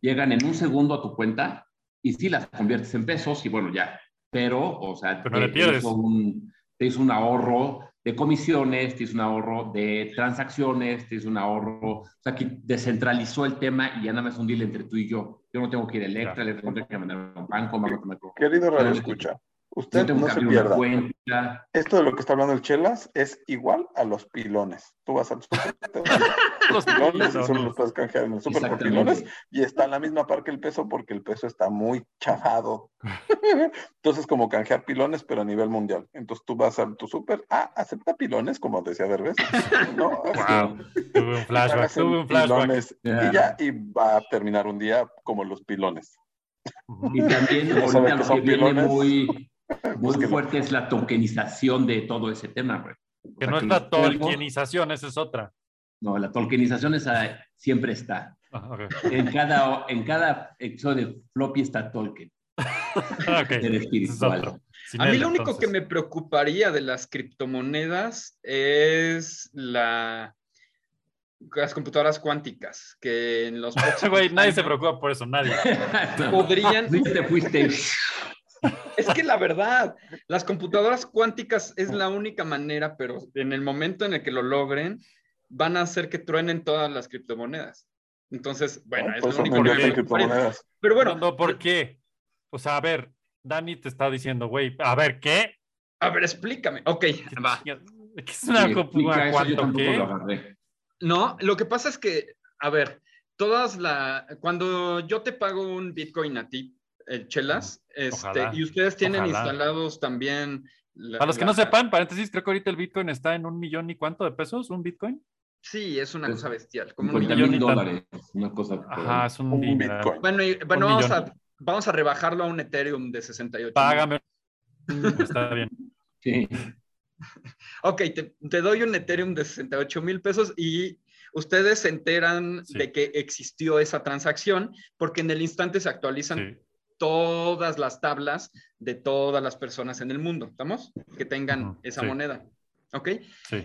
llegan en un segundo a tu cuenta y sí las conviertes en pesos y bueno, ya. Pero, o sea, te, hizo un, te, hizo un, ahorro de comisiones, te hizo un ahorro de transacciones, te hizo un ahorro, o sea, que descentralizó el tema y ya nada más un deal entre tú y yo. Yo no tengo que ir a Electra, le tengo que mandar a un banco, Querido Radio Escucha, Usted no, se pierda. Esto de lo que está hablando el Chelas es igual a los pilones. Tú vas al super, <laughs> los pilones y solo los puedes canjear en el super por pilones y está en la misma par que el peso porque el peso está muy chafado. <laughs> Entonces, como canjear pilones, pero a nivel mundial. Entonces tú vas a tu super, ah, acepta pilones, como decía Derbez. ¿no? <laughs> wow. tuve un flashback, tuve un flashback. Y ya, y va a terminar un día como los pilones. Y también ahorita lo que viene muy muy fuerte es la tokenización de todo ese tema, Que no es la tolkienización, esa es otra. No, la tolkienización esa siempre está. Ah, en, cada, en cada episodio floppy está Tolkien. <laughs> El espiritual. A mí lo único que me preocuparía de las criptomonedas es la las computadoras cuánticas, que en los <laughs> Güey, nadie se preocupa por eso, nadie. <laughs> Podrían... fuiste. Es que la verdad, las computadoras cuánticas es la única manera, pero en el momento en el que lo logren, van a hacer que truenen todas las criptomonedas. Entonces, bueno, es lo único que Pero bueno. ¿por qué? O sea, a ver, Dani te está diciendo, güey, a ver, ¿qué? A ver, explícame. Ok, va. ¿Qué es una computadora cuántica? No, lo que pasa es que, a ver, todas la, cuando yo te pago un Bitcoin a ti, el Chelas, este, y ustedes tienen instalados también... Para los que no sepan, paréntesis, creo que ahorita el Bitcoin está en un millón y cuánto de pesos, un Bitcoin. Sí, es una cosa bestial. Como un millón de dólares, una cosa. Ajá, es un, Bitcoin. Bueno, bueno vamos, a, vamos a rebajarlo a un Ethereum de 68. Págame. <laughs> está bien. Sí. Ok, te, doy un Ethereum de 68 mil pesos y ustedes se enteran de que existió esa transacción porque en el instante se actualizan todas las tablas de todas las personas en el mundo, ¿estamos? Que tengan esa moneda. ¿Ok?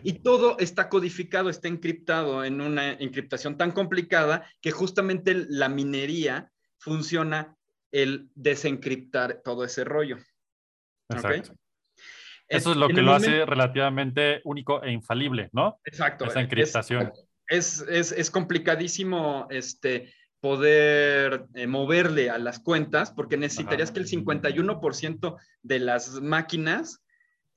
Y todo está codificado, está encriptado en una encriptación tan complicada que justamente la minería funciona el desencriptar todo ese rollo. Exacto. Eso es lo que lo hace relativamente único e infalible, ¿no? Exacto. Esa encriptación. Es, es, es complicadísimo este, poder eh, moverle a las cuentas, porque necesitarías que el 51% de las máquinas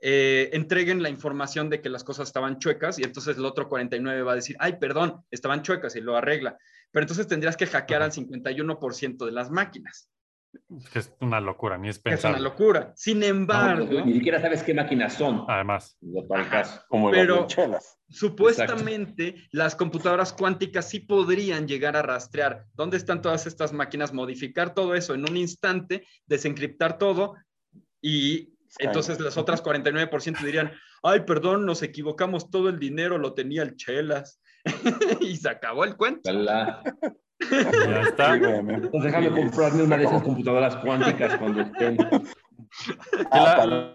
eh, entreguen la información de que las cosas estaban chuecas y entonces el otro 49 va a decir, ay, perdón, estaban chuecas y lo arregla. Pero entonces tendrías que hackear al 51% de las máquinas. Es una locura, ni es pensar. Es una locura. Sin embargo. ni siquiera sabes qué máquinas son. Además. Como pero supuestamente las computadoras cuánticas sí podrían llegar a rastrear dónde están todas estas máquinas, modificar todo eso en un instante, desencriptar todo y entonces las otras 49% dirían, ay, perdón, nos equivocamos, todo el dinero lo tenía el Chelas. <laughs> y se acabó el cuento. Ya está. Pues déjame comprarme una de esas computadoras cuánticas cuando estén. Ah,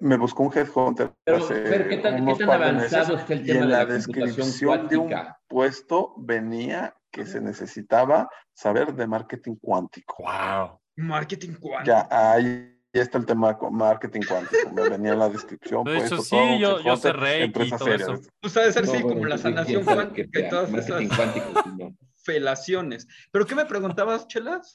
me buscó un headhunter. Pero, ¿qué tan, ¿qué tan avanzado está el tema en de la, descripción de un puesto venía que se necesitaba saber de marketing cuántico. Wow. Marketing cuántico. Ya ahí está el tema con marketing cuántico. Me venía en la descripción. De hecho, sí, yo, yo Reiki y todo eso. Tú sabes ser, sí, como la sanación cuántica y todas esas. Cuántico, felaciones. ¿Pero qué me preguntabas, Chelas?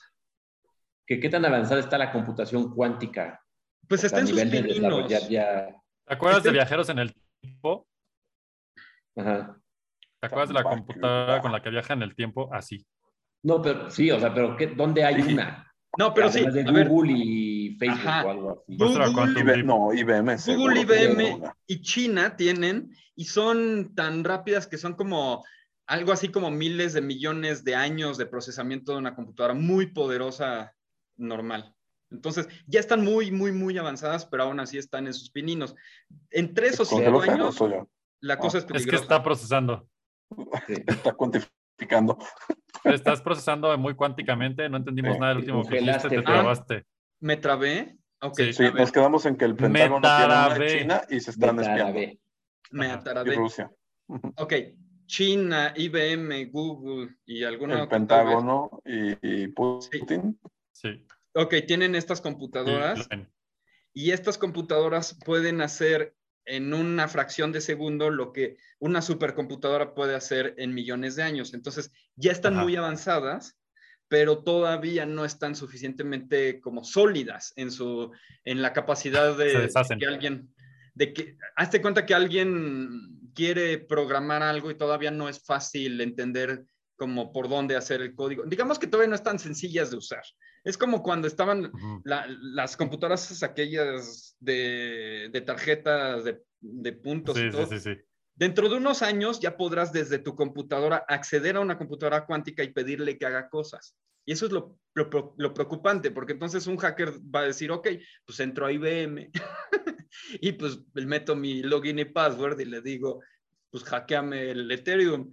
¿Que ¿Qué tan avanzada está la computación cuántica? Pues está en sus pininos. Ya... ¿Te acuerdas de viajeros en el tiempo? Ajá. ¿Te acuerdas de la computadora con la que viaja en el tiempo? Así. No, pero sí, o sea, pero ¿qué, ¿dónde hay una? No, pero sí. De Google y Facebook o algo así. Google, no, IBM. Google, IBM y China tienen y son tan rápidas que son como algo así como miles de millones de años de procesamiento de una computadora muy poderosa normal. Entonces, ya están muy, muy, muy avanzadas, pero aún así están en sus pininos. En tres o cinco años, la cosa es peligrosa. Es que está procesando. Está cuantificando. <laughs> Estás procesando muy cuánticamente, no entendimos nada del último que dijiste, te trabaste. ¿Me trabé? Okay, sí, nos quedamos en que el Pentágono tiene una China y se están espiando. Me atarabé. Y Rusia. Ok, China, IBM, Google y alguna El Pentágono y, Putin. Sí. Ok, tienen estas computadoras. y estas computadoras pueden hacer en una fracción de segundo lo que una supercomputadora puede hacer en millones de años. Entonces, ya están muy avanzadas, pero todavía no están suficientemente como sólidas en su en la capacidad de, que alguien de que hazte cuenta que alguien quiere programar algo y todavía no es fácil entender como por dónde hacer el código. Digamos que todavía no están sencillas de usar. Es como cuando estaban las computadoras aquellas de, de tarjetas de, puntos. y todo. Sí, sí, Dentro de unos años ya podrás desde tu computadora acceder a una computadora cuántica y pedirle que haga cosas. Y eso es lo, lo, preocupante, porque entonces un hacker va a decir, ok, pues entro a IBM <laughs> <laughs> y pues meto mi login y password y le digo, pues hackeame el Ethereum.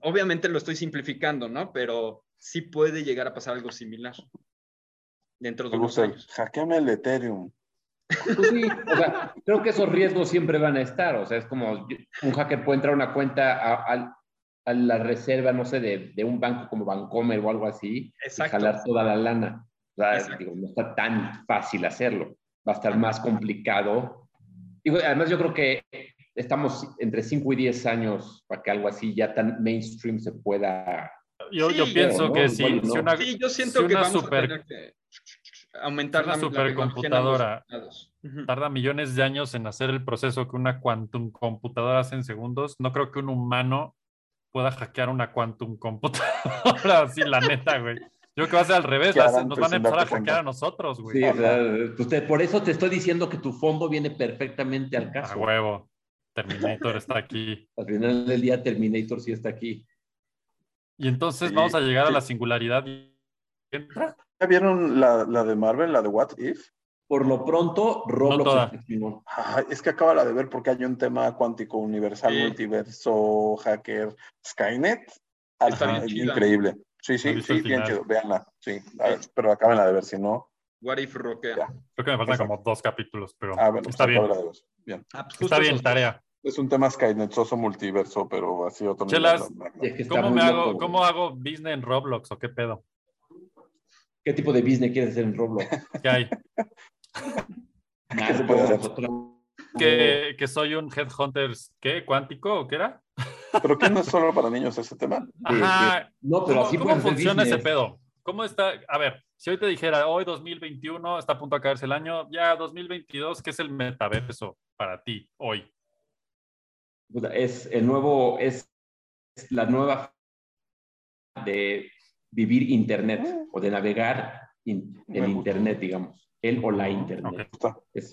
Obviamente lo estoy simplificando, ¿no? Pero sí puede llegar a pasar algo similar dentro de unos años. Hackeame el Ethereum. Pues sí, o sea, creo que esos riesgos siempre van a estar. O sea, es como un hacker puede entrar a una cuenta a, la reserva, no sé, de, un banco como Bancomer o algo así y jalar toda la lana. O sea, digo, no está tan fácil hacerlo. Va a estar más complicado. Y además, yo creo que estamos entre 5 y 10 años para que algo así ya tan mainstream se pueda yo, yo pienso que si, una, sí, yo siento que vamos super, a tener que aumentar una la, supercomputadora tarda millones de años en hacer el proceso que una quantum computadora hace en segundos, no creo que un humano pueda hackear una quantum computadora <laughs> así, la neta, güey. Yo creo que va a ser al revés, nos van a empezar a hackear a nosotros, güey. Sí, pues por eso te estoy diciendo que tu fondo viene perfectamente al caso. A huevo. Terminator está aquí. <laughs> Al final del día, Terminator sí está aquí. Y entonces vamos a llegar a la singularidad. ¿Ya vieron la, la, de Marvel, la de What If? Por lo pronto, Roblox es que acaba de ver porque hay un tema cuántico universal, multiverso, hacker, Skynet. Está increíble. Sí, sí, sí, bien chido. Véanla. Sí, pero acaben de ver, si no. What if roquea. Creo que me faltan como dos capítulos, pero ah, está, bien. bien. Ah, pues está bien, tarea. Es un tema skynetsoso multiverso, pero así otro Chelas, ¿cómo, me hago, ¿cómo hago business en Roblox o qué pedo? ¿Qué tipo de business quieres hacer en Roblox? <laughs> ¿Qué hay? <laughs> ¿Que, que soy un headhunter, ¿qué? ¿Cuántico o qué era? Pero que no es solo para niños ese tema. Ajá. No, pero ¿Cómo, así ¿cómo funciona ese pedo? ¿Cómo está? A ver, si hoy te dijera, hoy 2021 está a punto de caerse el año, ya 2022, ¿qué es el metaverso para ti hoy? es el nuevo, es la nueva de vivir Internet mm. o de navegar en Internet, digamos, el o la Internet.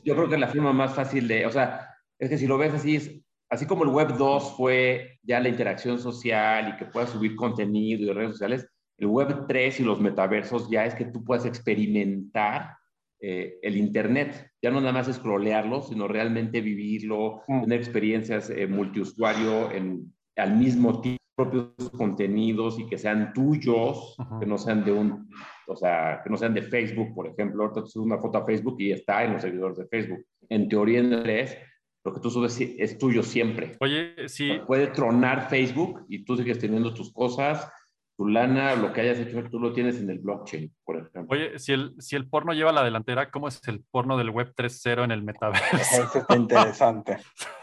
yo creo que es la forma más fácil de, o sea, es que si lo ves así, es, así como el Web 2 fue ya la interacción social y que puedas subir contenido y redes sociales, el Web 3 y los metaversos ya es que tú puedas experimentar eh, el Internet. Ya no nada más scrollearlo, sino realmente vivirlo, mm. tener experiencias eh, multiusuario en, al mismo tiempo propios contenidos y que sean tuyos, que no sean de un, o sea, que no sean de Facebook, por ejemplo. Ahorita tú subes una foto a Facebook y está en los seguidores de Facebook. En teoría en inglés, lo que tú subes es tuyo siempre. Oye, sí. puede tronar Facebook y tú sigues teniendo tus cosas, tu lana, lo que hayas hecho, tú lo tienes en el blockchain, por ejemplo. Oye, si el, si el porno lleva la delantera, ¿cómo es el porno del Web 3.0 en el metaverso? Eso está interesante.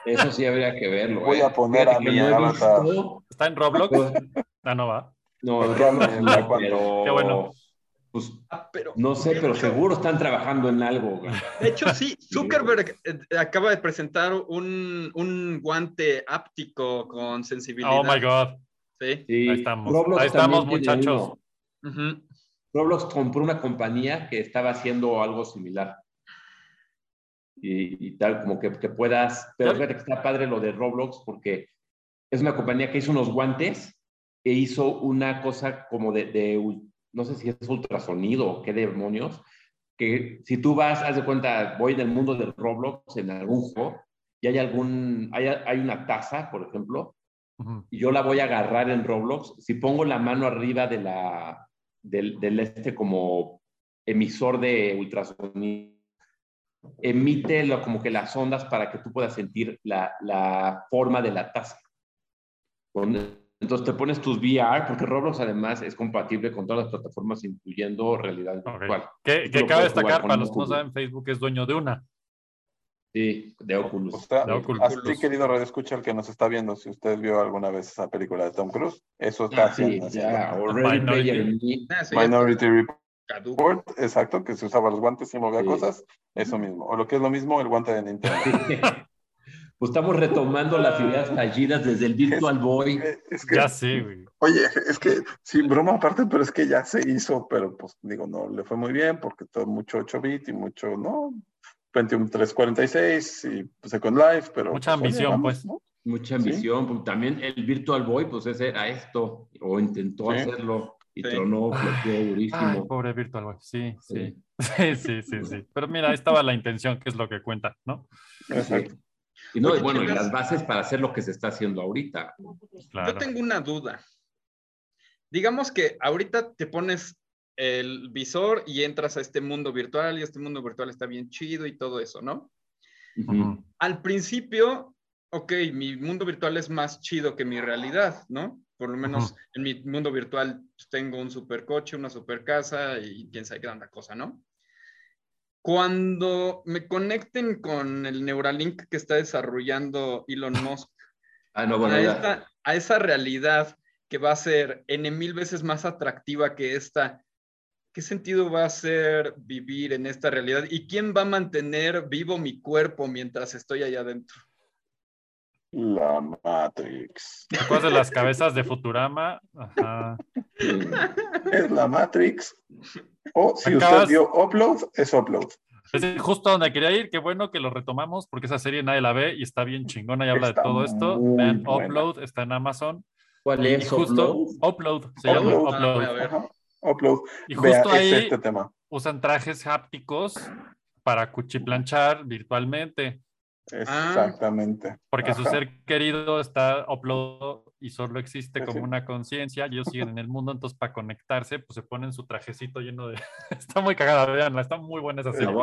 Eso sí habría que verlo. Voy a ¿eh? poner a mi ¿Está en Roblox? ah, no va. No, en Roblox, pero... Qué bueno. Pues ah, no sé, pero seguro están trabajando en algo. De hecho, <laughs> sí, Zuckerberg eh, acaba de presentar un, un, guante áptico con sensibilidad. Oh my God. Sí, ahí estamos. ahí estamos, muchachos. Roblox compró una compañía que estaba haciendo algo similar. Y, tal, como que, que puedas. Pero fíjate que está padre lo de Roblox porque es una compañía que hizo unos guantes e hizo una cosa como de no sé si es ultrasonido o qué demonios, que si tú vas, haz de cuenta, voy en el mundo del Roblox en algún juego y hay algún, hay, hay una taza, por ejemplo, y yo la voy a agarrar en Roblox, si pongo la mano arriba de la, del, del este como emisor de ultrasonido, emite lo, como que las ondas para que tú puedas sentir la, la forma de la taza. Con entonces te pones tus VR, porque Roblox además es compatible con todas las plataformas, incluyendo realidad virtual. Que, que cabe destacar, para los que no saben, Facebook es dueño de una. Sí, de Oculus. Así, querido Radio Escucha, el que nos está viendo, si usted vio alguna vez esa película de Tom Cruise, eso está ah, sí, ya, Minority, Minority Report, exacto, que se usaba los guantes y movía cosas, eso mismo. O lo que es lo mismo, el guante de Nintendo. <laughs> Pues estamos retomando las ideas fallidas desde el Virtual Boy. ya sí, güey. Oye, es que, sí, broma aparte, pero es que ya se hizo, pero pues digo, no, le fue muy bien porque todo mucho 8 bit y mucho, ¿no? Pentium 346 y Second Life, pero... Mucha pues, ambición, pues. Mucha ambición, pues, también el Virtual Boy, pues ese era esto, o intentó hacerlo y tronó, bloqueó durísimo. Ay, pobre Virtual Boy, sí, sí. Sí, <laughs> sí, sí, sí. Pero mira, ahí estaba la intención, que es lo que cuenta, ¿no? Exacto. Y no, bueno, y las bases para hacer lo que se está haciendo ahorita. Yo tengo una duda. Digamos que ahorita te pones el visor y entras a este mundo virtual y este mundo virtual está bien chido y todo eso, ¿no? Al principio, ok, mi mundo virtual es más chido que mi realidad, ¿no? Por lo menos en mi mundo virtual tengo un supercoche, una super casa y quién sabe qué tanta cosa, ¿no? Cuando me conecten con el Neuralink que está desarrollando Elon <laughs> Musk, ah, no, a, esa realidad que va a ser N mil veces más atractiva que esta, ¿qué sentido va a ser vivir en esta realidad? ¿Y quién va a mantener vivo mi cuerpo mientras estoy allá adentro? La Matrix. Después de las <laughs> cabezas de Futurama. Ajá. Es la Matrix. O si usted vio Upload, es Upload. Es justo donde quería ir. Qué bueno que lo retomamos porque esa serie nadie la ve y está bien chingona y habla de todo esto. Vean, Upload está en Amazon. ¿Cuál es? Y justo, Upload. se llama Upload. Upload. Y justo ahí este tema. usan trajes hápticos para cuchiplanchar virtualmente. Exactamente. porque su ser querido está upload y solo existe como una conciencia, ellos siguen en el mundo, entonces para conectarse, pues se ponen su trajecito lleno de... <laughs> está muy cagada, veanla, está muy buena esa serie.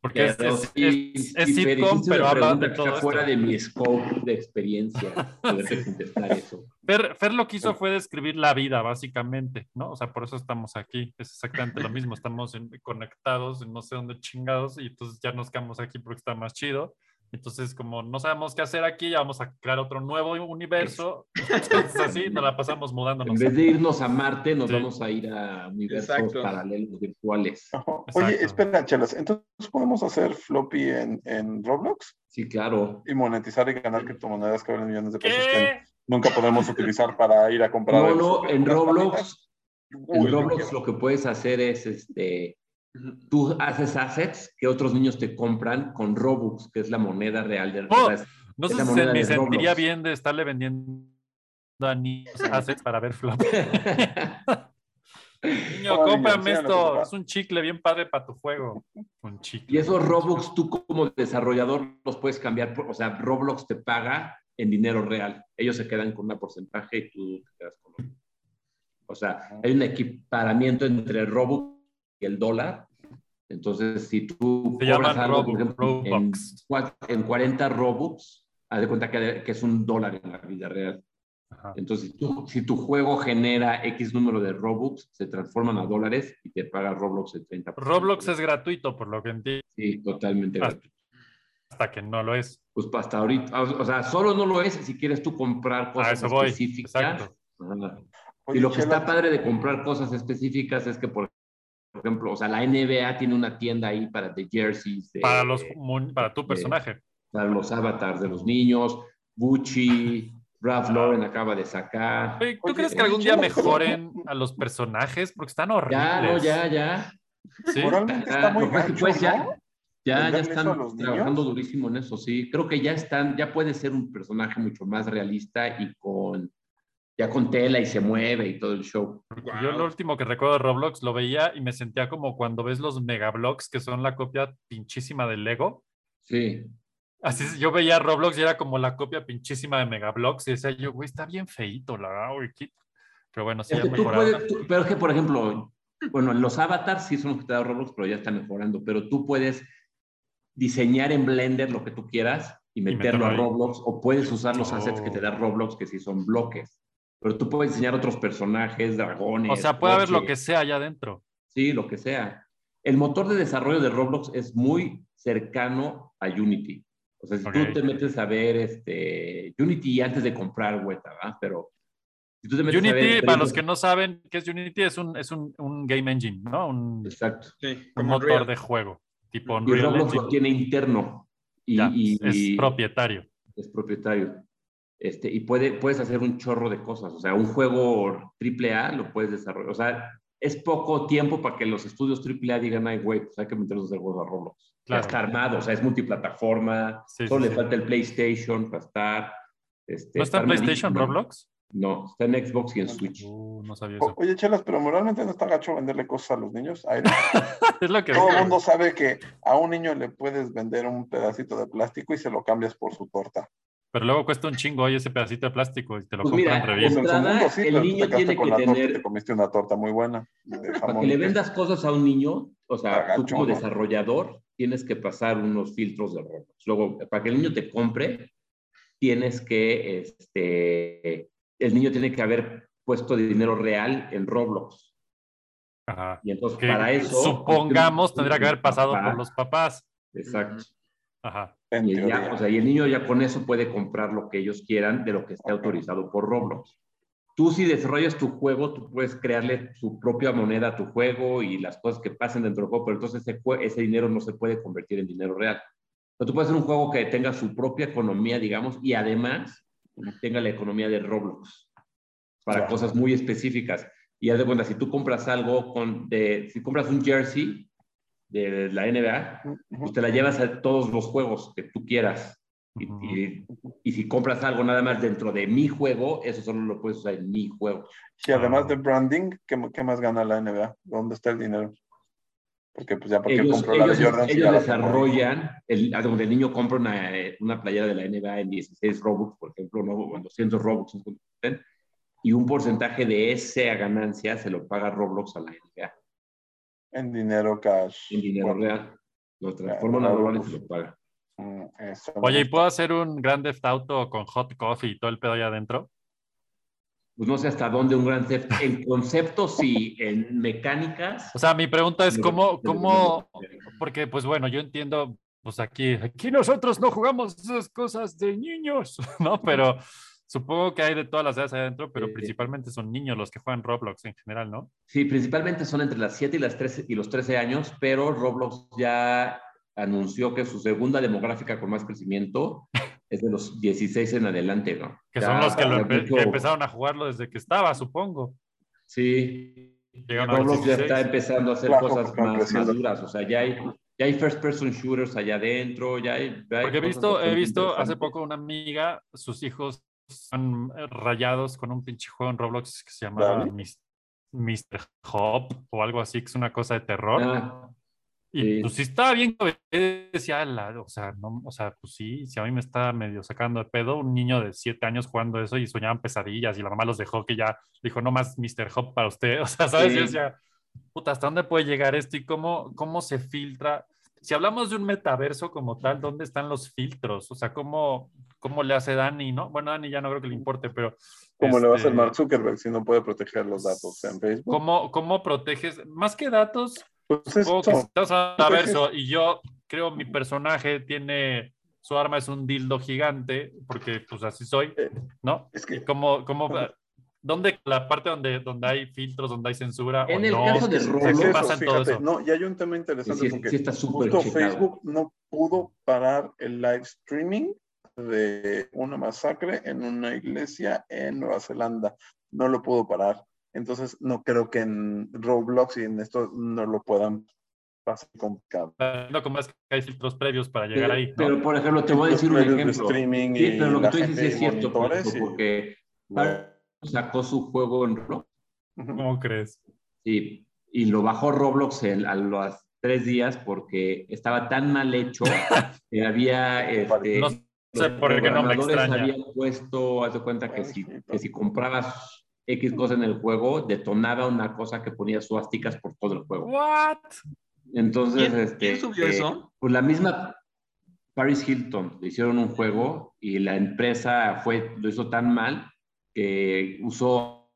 Porque es, es, es, sitcom, pero habla de todo está fuera de mi scope de experiencia <laughs> poder contestar eso. Fer, Fer, lo que hizo fue describir la vida, básicamente, ¿no? O sea, por eso estamos aquí. Es exactamente lo mismo. Estamos conectados en no sé dónde chingados y entonces ya nos quedamos aquí porque está más chido. Entonces, como no sabemos qué hacer aquí, ya vamos a crear otro nuevo universo. Entonces, así nos la pasamos mudándonos. En vez de irnos a Marte, nos vamos a ir a universos paralelos virtuales. Oye, espera, Chelas, entonces podemos hacer floppy en, en, Roblox? Sí, claro. Y monetizar y ganar criptomonedas que valen millones de pesos que nunca podemos utilizar para ir a comprar. No, no, en Roblox, en Roblox lo que puedes hacer es este Tú haces assets que otros niños te compran con Robux, que es la moneda real de oh, No sé si me sentiría bien de estarle vendiendo a niños assets para ver flop. <laughs> Niño, cómprame esto. Es un chicle bien padre para tu juego. Un chicle. Y esos Robux, tú como desarrollador los puedes cambiar. o sea, Roblox te paga en dinero real. Ellos se quedan con un porcentaje y tú te quedas con otro. O sea, hay un equiparamiento entre Robux el dólar entonces, si tú Se cobras algo, por ejemplo, en, en, 40 Robux, haz de cuenta que, que, es un dólar en la vida real. Entonces, si tu, si tu, juego genera X número de Robux, se transforman a dólares y te paga Roblox el 30%. Roblox es gratuito, por lo que entiendo. Sí, totalmente hasta, gratuito. Hasta que no lo es. Pues hasta ahorita, o sea, solo no lo es si quieres tú comprar cosas específicas. Exacto. y lo que está padre de comprar cosas específicas es que, por ejemplo, o sea, la NBA tiene una tienda ahí para de jerseys. para, los, para tu personaje. para los avatars de los niños. Gucci, Ralph Lauren acaba de sacar. ¿Tú crees que algún día mejoren a los personajes? Porque están horribles. Ya, no, ya, ya. Sí. Moralmente está muy pues, pues ya, ya, ya están trabajando durísimo en eso, sí. Creo que ya están, ya puede ser un personaje mucho más realista y con ya con tela y se mueve y todo el show. Yo lo último que recuerdo de Roblox lo veía y me sentía como cuando ves los megablocks que son la copia pinchísima del Lego. Sí. Así yo veía Roblox y era como la copia pinchísima de megablocks y decía yo, güey, está bien feito la Pero bueno, sí, ya mejorado. pero es que, por ejemplo, bueno, los avatars sí son los que te da Roblox, pero ya están mejorando. Pero tú puedes diseñar en Blender lo que tú quieras y meterlo, a Roblox, o puedes usar los assets que te da Roblox, que sí son bloques. Pero tú puedes diseñar otros personajes, dragones. O sea, puede haber lo que sea allá adentro. Sí, lo que sea. El motor de desarrollo de Roblox es muy cercano a Unity. O sea, si tú te metes a ver este, Unity antes de comprar Weta, ¿verdad? Pero si tú te metes Unity, a ver, para los que no saben qué es Unity, es un, es un, un game engine, ¿no? Un, Exacto. un motor de juego. Tipo y Roblox lo tiene interno. Y, es propietario. Es propietario. Este, y puede, puedes hacer un chorro de cosas. O sea, un juego AAA lo puedes desarrollar. O sea, es poco tiempo para que los estudios AAA digan, ay, güey, pues hay que meterlos de juego a Roblox. Ya está armado, o sea, es multiplataforma. solo le falta el PlayStation para estar. Este, ¿No está en PlayStation Roblox? No, está en Xbox y en Switch. Uh, no sabía eso. Oye, Chelas, pero moralmente no está gacho venderle cosas a los niños. <laughs> es lo que Todo el mundo sabe que a un niño le puedes vender un pedacito de plástico y se lo cambias por su torta. Pero luego cuesta un chingo hoy ese pedacito de plástico y te lo pues compran re bien. el niño tiene que tener... Te comiste una torta muy buena. Para que le vendas cosas a un niño, o sea, tú como desarrollador tienes que pasar unos filtros de Roblox. Luego, para que el niño te compre, tienes que, este, el niño tiene que haber puesto dinero real en Roblox. Ajá. Y entonces, para eso... Supongamos, tendría que haber pasado por los papás. Exacto. Ajá. Y, o sea, y el niño ya con eso puede comprar lo que ellos quieran de lo que esté autorizado por Roblox. Tú si desarrollas tu juego, tú puedes crearle su propia moneda a tu juego y las cosas que pasen dentro del juego, pero entonces ese, ese dinero no se puede convertir en dinero real. Pero tú puedes hacer un juego que tenga su propia economía, digamos, y además tenga la economía de Roblox para cosas muy específicas. Y haz de cuenta, si tú compras algo con, de, si compras un jersey, de la NBA, pues te la llevas a todos los juegos que tú quieras. Y, y, si compras algo nada más dentro de mi juego, eso solo lo puedes usar en mi juego. Y además de branding, ¿qué, qué más gana la NBA? ¿Dónde está el dinero? Porque pues ya porque ellos, compró la de Jordan. Ellos desarrollan, el, donde el niño compra una, una, playera de la NBA en 16 Robux, por ejemplo, ¿no? en 200 Robux, y un porcentaje de esa ganancia se lo paga Roblox a la NBA. En dinero cash. En dinero real. Lo transforman a dólares y lo paga. Mm, Oye, ¿y puedo hacer un Grand Theft Auto con hot coffee y todo el pedo allá adentro? Pues no sé hasta dónde un Grand Theft. En concepto sí, en mecánicas. O sea, mi pregunta es cómo, cómo, porque pues bueno, yo entiendo, pues aquí, aquí nosotros no jugamos esas cosas de niños, <laughs> ¿no? Pero Supongo que hay de todas las edades adentro, pero principalmente son niños los que juegan Roblox en general, ¿no? Sí, principalmente son entre las 7 y, las 13, y los 13 años, pero Roblox ya anunció que su segunda demográfica con más crecimiento <laughs> es de los 16 en adelante, ¿no? Que son los que, empezaron a jugarlo desde que estaba, supongo. Sí. Roblox ya está empezando a hacer cosas más, duras, o sea, ya hay, ya hay first person shooters allá adentro, ya hay... Porque he visto, he visto hace poco una amiga, sus hijos son eh, rayados con un pinche juego en Roblox que se llama Mr. Hop o algo así, que es una cosa de terror. Ah, y pues sí estaba bien, decía, o sea, no, o sea, pues sí, si a mí me está medio sacando de pedo, un niño de siete años jugando eso y soñaban pesadillas y la mamá los dejó que ya dijo, no más Mr. Hop para usted, <laughs> o sea, ¿sabes? Y decía, puta, ¿hasta dónde puede llegar esto y cómo, cómo se filtra? Si hablamos de un metaverso como tal, ¿dónde están los filtros? O sea, ¿cómo, cómo le hace Dani, ¿no? Bueno, Dani ya no creo que le importe, pero... ¿Cómo le va a hacer este, Mark Zuckerberg si no puede proteger los datos en Facebook? ¿Cómo, cómo proteges? Más que datos, pues verso, y yo creo mi personaje tiene... Su arma es un dildo gigante, porque pues así soy, eh, ¿no? Es que... ¿Cómo, cómo ¿Dónde la parte donde, donde hay filtros, donde hay censura? En el caso de Roblox, pasa todo eso? No, y hay un tema interesante porque justo Facebook no pudo parar el live streaming de una masacre en una iglesia en Nueva Zelanda. No lo pudo parar. Entonces, no creo que en Roblox y en esto no lo puedan pasar complicado. No, como es que hay filtros previos para llegar ahí. Pero, por ejemplo, te voy a decir un ejemplo. Streaming sí, pero lo que tú dices es cierto, porque sacó su juego en Roblox. ¿Cómo crees? Sí, y lo bajó Roblox a los tres días porque estaba tan mal hecho <laughs> que había... Este, no sé por qué no me extraña. habían puesto, haz de cuenta que si, que si comprabas X cosa en el juego, detonaba una cosa que ponía suásticas por todo el juego. ¿What? Entonces, este, ¿quién subió eso? Pues la misma Paris Hilton le hicieron un juego y la empresa fue, lo hizo tan mal que usó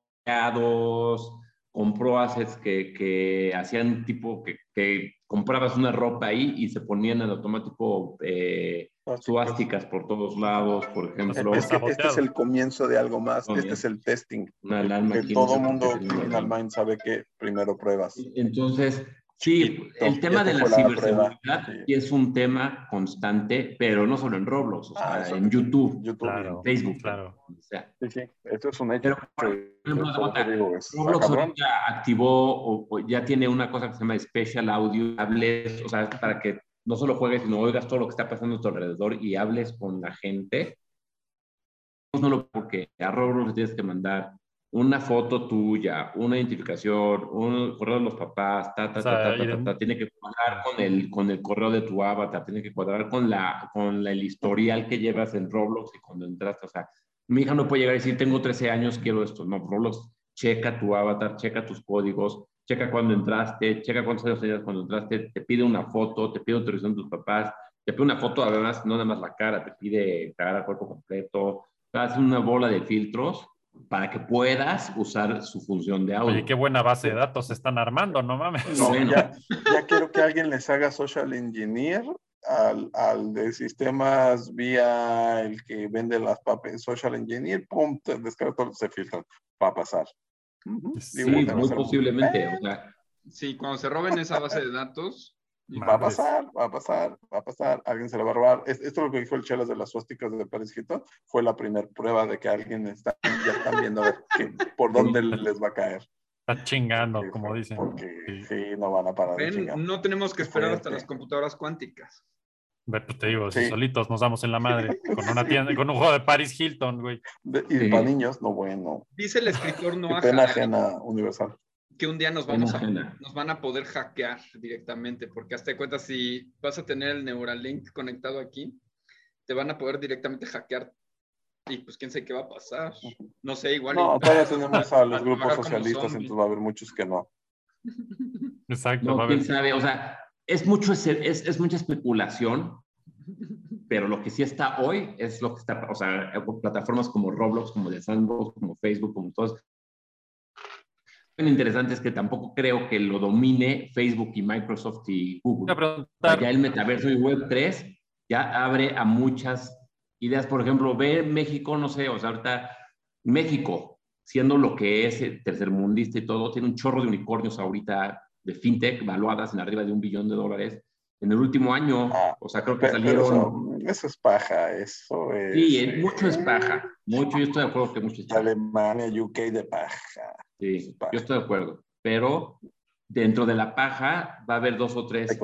compró assets que, que hacían tipo que, que, comprabas una ropa ahí y se ponían en automático eh, suásticas por todos lados, por ejemplo. Es que este es el comienzo de algo más, este es el testing. Una alarma que todo mundo en Mind sabe que primero pruebas. Entonces, Sí, el tema de la ciberseguridad es un tema constante, pero no solo en Roblox, o ah, en YouTube, en Facebook. Claro. O sea, sí, sí, esto es un hecho. Roblox ahorita activó o, ya tiene una cosa que se llama Special Audio, o sea, para que no solo juegues, sino oigas todo lo que está pasando a tu alrededor y hables con la gente. No lo porque a Roblox le tienes que mandar una foto tuya, una identificación, un correo de los papás, ta, ta, ta, ta, ta, tiene que cuadrar con el, con el correo de tu avatar, tiene que cuadrar con, la, con el historial que llevas en Roblox y cuando entraste, o sea, mi hija no puede llegar y decir, tengo 13 años, quiero esto, no, Roblox checa tu avatar, checa tus códigos, checa cuando entraste, checa cuántos años tenías cuando entraste, te pide una foto, te pide autorización de tus papás, te pide una foto, además, no nada más la cara, te pide cagar al cuerpo completo, hace una bola de filtros para que puedas usar su función de audio. Oye, qué buena base de datos se están armando, no mames. ya, quiero que alguien les haga social engineer al, al de sistemas vía el que vende las papas, social engineer, pum, descarga todo, se filtran, va a pasar. Sí, muy posiblemente. Sí, cuando se roben esa base de datos, <laughs> Va a pasar, va a pasar, va a pasar, alguien se la va a robar. Esto es lo que dijo el Chelas de las suásticas de Paris Hilton, fue la primera prueba de que alguien está, ya están viendo por dónde les va a caer. Está chingando, como dicen. Porque sí. no van a parar No tenemos que esperar hasta las computadoras cuánticas. Pues te digo, solitos nos damos en la madre <laughs> con una tienda, con un juego de Paris Hilton, güey. y para niños, no bueno. Dice el escritor Noah. Pena ajena universal que un día nos, vamos a, nos van a poder hackear directamente, porque hasta de cuenta, si vas a tener el Neuralink conectado aquí, te van a poder directamente hackear. Y pues quién sabe qué va a pasar. No sé, igual. No, todavía tenemos a los <laughs> grupos socialistas, entonces va a haber muchos que no. Exacto. No, quién sabe, o sea, es, mucho, es, es mucha especulación, pero lo que sí está hoy es lo que está, o sea, plataformas como Roblox, como de Sandbox, como Facebook, como todos, interesante es que tampoco creo que lo domine Facebook y Microsoft y Google. ya el metaverso y Web3 ya abre a muchas ideas. Por ejemplo, ve México, no sé, o sea, ahorita México, siendo lo que es tercermundista y todo, tiene un chorro de unicornios ahorita de fintech valuadas en arriba de un billón de dólares. En el último año, ah, o sea, creo que salieron... Eso, es paja, eso es... Sí, mucho es paja. Mucho, yo estoy de acuerdo que mucho es paja. Alemania, UK de paja. Sí, yo estoy de acuerdo. Pero dentro de la paja va a haber dos o tres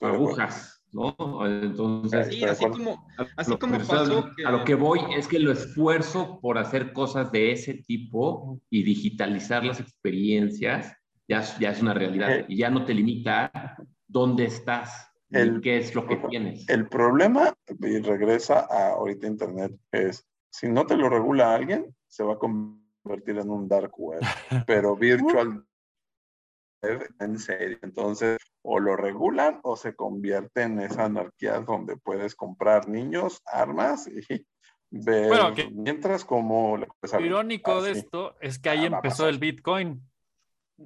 agujas, ¿no? Entonces, sí, así como, así como pasó a lo que voy es que lo esfuerzo por hacer cosas de ese tipo y digitalizar las experiencias ya, ya es una realidad eh. y ya no te limita dónde estás el, qué es lo que tienes. El problema, y regresa a ahorita Internet, es si no te lo regula alguien, se va a convertir en un dark web, <laughs> pero virtual en serio. Entonces, o lo regulan o se convierte en esa anarquía donde puedes comprar niños, armas y ver bueno, mientras como... Lo irónico de esto es que ahí ah, empezó el Bitcoin.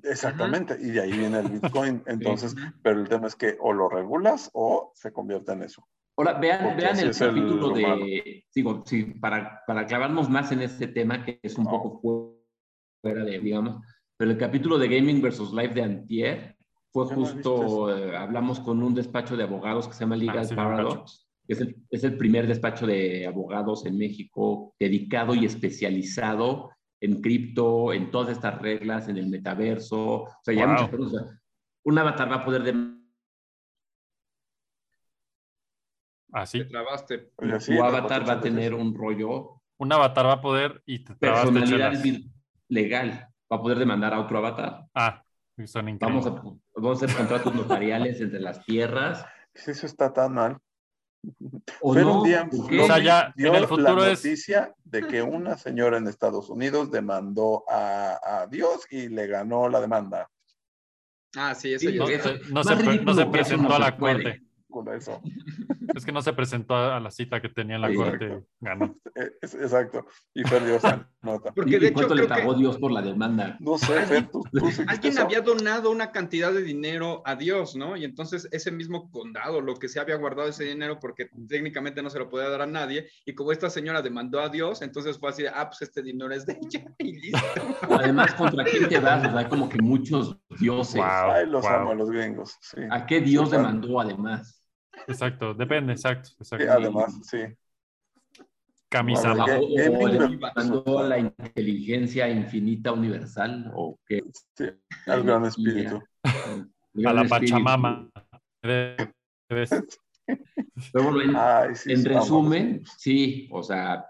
Exactamente, y de ahí viene el Bitcoin. <laughs> Entonces, pero el tema es que o lo regulas o se convierte en eso. Ahora, vean, vean el capítulo de, digo, sí, para, para clavarnos más en este tema, que es un poco fuera de, digamos, pero el capítulo de Gaming versus Live de Antier fue justo, eh, hablamos con un despacho de abogados que se llama Legal ah, Paradox, que es el, es el primer despacho de abogados en México dedicado y especializado en cripto, en todas estas reglas, en el metaverso. O sea, ya muchas cosas. Un avatar va a poder de... Así. ¿Ah, tu avatar va a tener un rollo. Un avatar va a poder y te personalidad legal. Va a poder demandar a otro avatar. Ah, son Vamos a, vamos a hacer contratos notariales entre las tierras. Eso está tan mal. ¿O no? un día o sea, ya en el futuro la noticia de que una señora en Estados Unidos demandó a, a Dios y le ganó la demanda. Ah, sí, eso ya. No, se, no se presentó a la corte eso. Es que no se presentó a la cita que tenía en la corte. Ganó. <laughs> exacto. Y perdió esa nota. Porque de hecho, le pagó Dios por la demanda? No sé, Alguien <laughs> había donado una cantidad de dinero a Dios, ¿no? Y entonces ese mismo condado, lo que se había guardado ese dinero, porque técnicamente no se lo podía dar a nadie, y como esta señora demandó a Dios, entonces fue así de, ah, pues este dinero es de ella, <laughs> y listo. Además, ¿contra quién te vas? ¿Verdad? Como que muchos dioses. Ay, los amo a los gringos. ¿A qué Dios demandó además? Exacto, depende, exacto. exacto. Sí, además, sí. Camisa. ¿O la inteligencia infinita universal o qué? Sí, al gran espíritu. A la Pachamama. <laughs> en, en resumen, sí, o sea,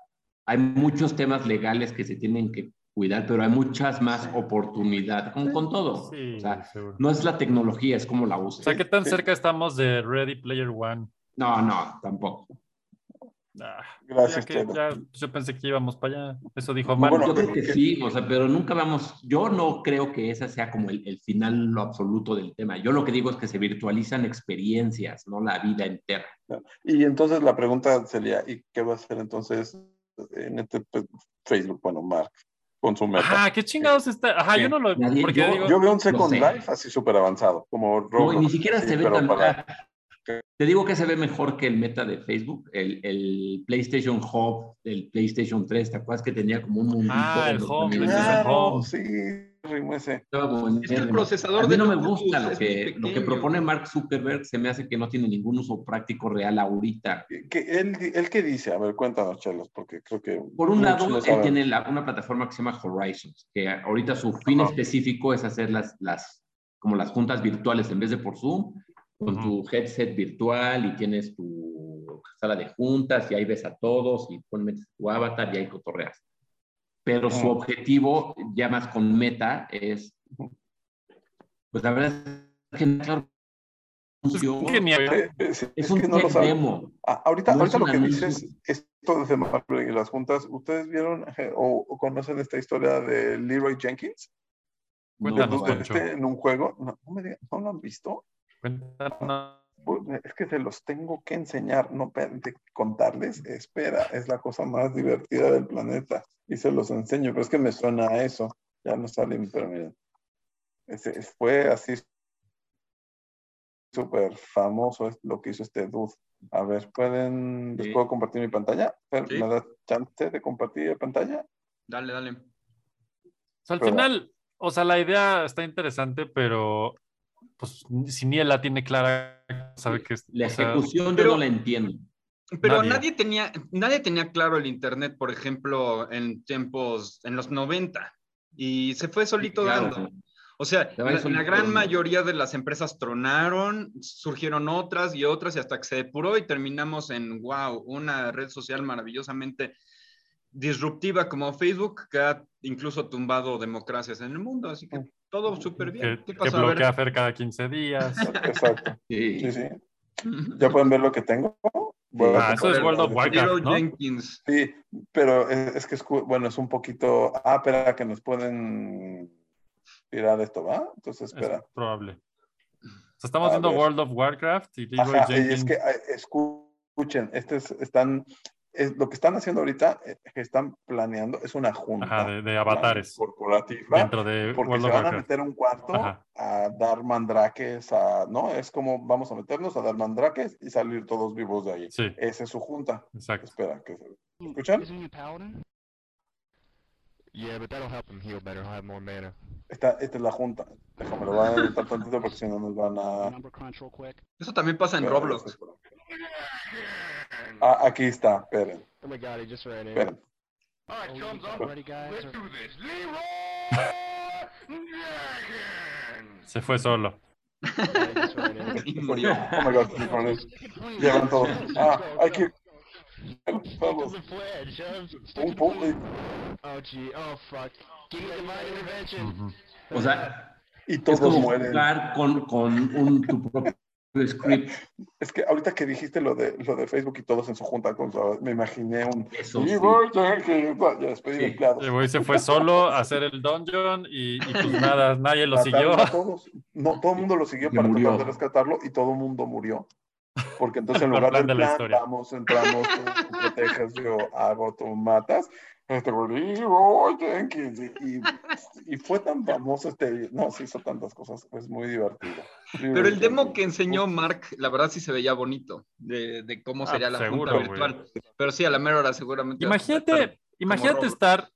hay muchos temas legales que se tienen que cuidar, pero hay muchas más oportunidades, con, con todo. o sea, no es la tecnología, es como la usa. O sea, ¿qué tan cerca estamos de Ready Player One? No, no, tampoco. Ah, Gracias, que ya, yo pensé que íbamos para allá. Eso dijo Mario. Bueno, yo creo que sí, o sea, pero nunca vamos. Yo no creo que ese sea como el, el, final lo absoluto del tema. Yo lo que digo es que se virtualizan experiencias, no la vida entera. Y entonces la pregunta sería: ¿y qué va a hacer entonces en este pues, Facebook? Bueno, Mark, con su meta. Ah, qué chingados está. Ajá, yo no lo. Porque yo, digo, yo veo un Second Life así súper avanzado, como Roblox, No, ni siquiera se ve tan. Te digo que se ve mejor que el meta de Facebook, el, el PlayStation Hub del PlayStation 3, ¿te acuerdas que tenía como un mundito? Ah, el Hub, claro, sí, ese. Es el procesador a mí no me gusta lo que, lo que propone Mark Zuckerberg, se me hace que no tiene ningún uso práctico real ahorita. ¿Qué, él, él qué dice? A ver, cuéntanos, Chelos, porque creo que... Por un lado, él tiene una plataforma que se llama Horizons, que ahorita su fin específico es hacer las, las, como las juntas virtuales en vez de por Zoom, con tu headset virtual y tienes tu sala de juntas y ahí ves a todos y pones tu avatar y ahí cotorreas. Pero su objetivo, ya más con meta, es, pues la verdad es que no es, es, un no demo. Ah, ahorita, ahorita lo que dices, esto de Marvel y las juntas, ¿ustedes vieron o, conocen esta historia de Leroy Jenkins? Cuéntanos, en un juego, no, me ¿no lo han visto? Es que se los tengo que enseñar, no de contarles. Espera, es la cosa más divertida del planeta. Y se los enseño, pero es que me suena a eso. Ya no sale, pero miren. Ese, fue así súper famoso es lo que hizo este dude. A ver, ¿pueden, les puedo compartir mi pantalla? ¿Me da chance de compartir la pantalla? Dale, dale. al final, o sea, la idea está interesante, pero pues si ni él la tiene clara, sabe que es... La ejecución yo no la entiendo. Pero nadie. tenía, nadie tenía claro el Internet, por ejemplo, en tiempos, en los 90, y se fue solito dando. O sea, la, gran mayoría de las empresas tronaron, surgieron otras y otras, y hasta que se depuró y terminamos en, wow, una red social maravillosamente disruptiva como Facebook, que ha incluso tumbado democracias en el mundo. Así que todo súper bien. Que, ¿Qué bloquea Fer cada 15 días. <laughs> Exacto. Sí. sí, ¿Ya pueden ver lo que tengo? ah, eso es World of Warcraft, ¿no? Sí, pero es, que es, bueno, es un poquito... Ah, espera, que nos pueden tirar esto, ¿va? Entonces, espera. Es probable. estamos viendo World of Warcraft y Ajá, Y es que, escuchen, este están lo que están haciendo ahorita, eh, que están planeando, es una junta de, avatares corporativa. Dentro de porque se van a meter un cuarto a dar mandraques, a, ¿no? Es como vamos a meternos a dar mandraques y salir todos vivos de ahí. Sí. Esa es su junta. Exacto. Espera, que ¿escuchan? Esta, esta es la junta. Déjame lo voy a editar tantito porque si no nos van a. Eso también pasa en Roblox. Ah, aquí está, esperen. Esperen. Se fue solo. murió. <laughs> Oh my god, Llevan todo. Ah, hay que. Vamos. Un pum. O sea, y todos es como mueren. jugar con, con un, tu propio script. Es que ahorita que dijiste lo de, lo de Facebook y todos en su junta, con su- me imaginé un... Eso Y sí. ya, que- ya despedí Sí. güey se fue solo a hacer el dungeon y, y pues nada, nadie lo Mataron siguió. a todos. No, todo el mundo lo siguió Y para murió. tratar de rescatarlo y todo el mundo murió. Porque entonces en El lugar plan del de la plan, historia. vamos, entramos, proteges, yo hago, tú matas. Este Jenkins. Y, y, fue tan famoso este, no, se hizo tantas cosas, es muy divertido. Pero el demo que enseñó Mark, la verdad sí se veía bonito, de, de cómo Ah, sería la seguro, junta güey. virtual. Pero sí, a la mera hora seguramente. Imagínate, imagínate estar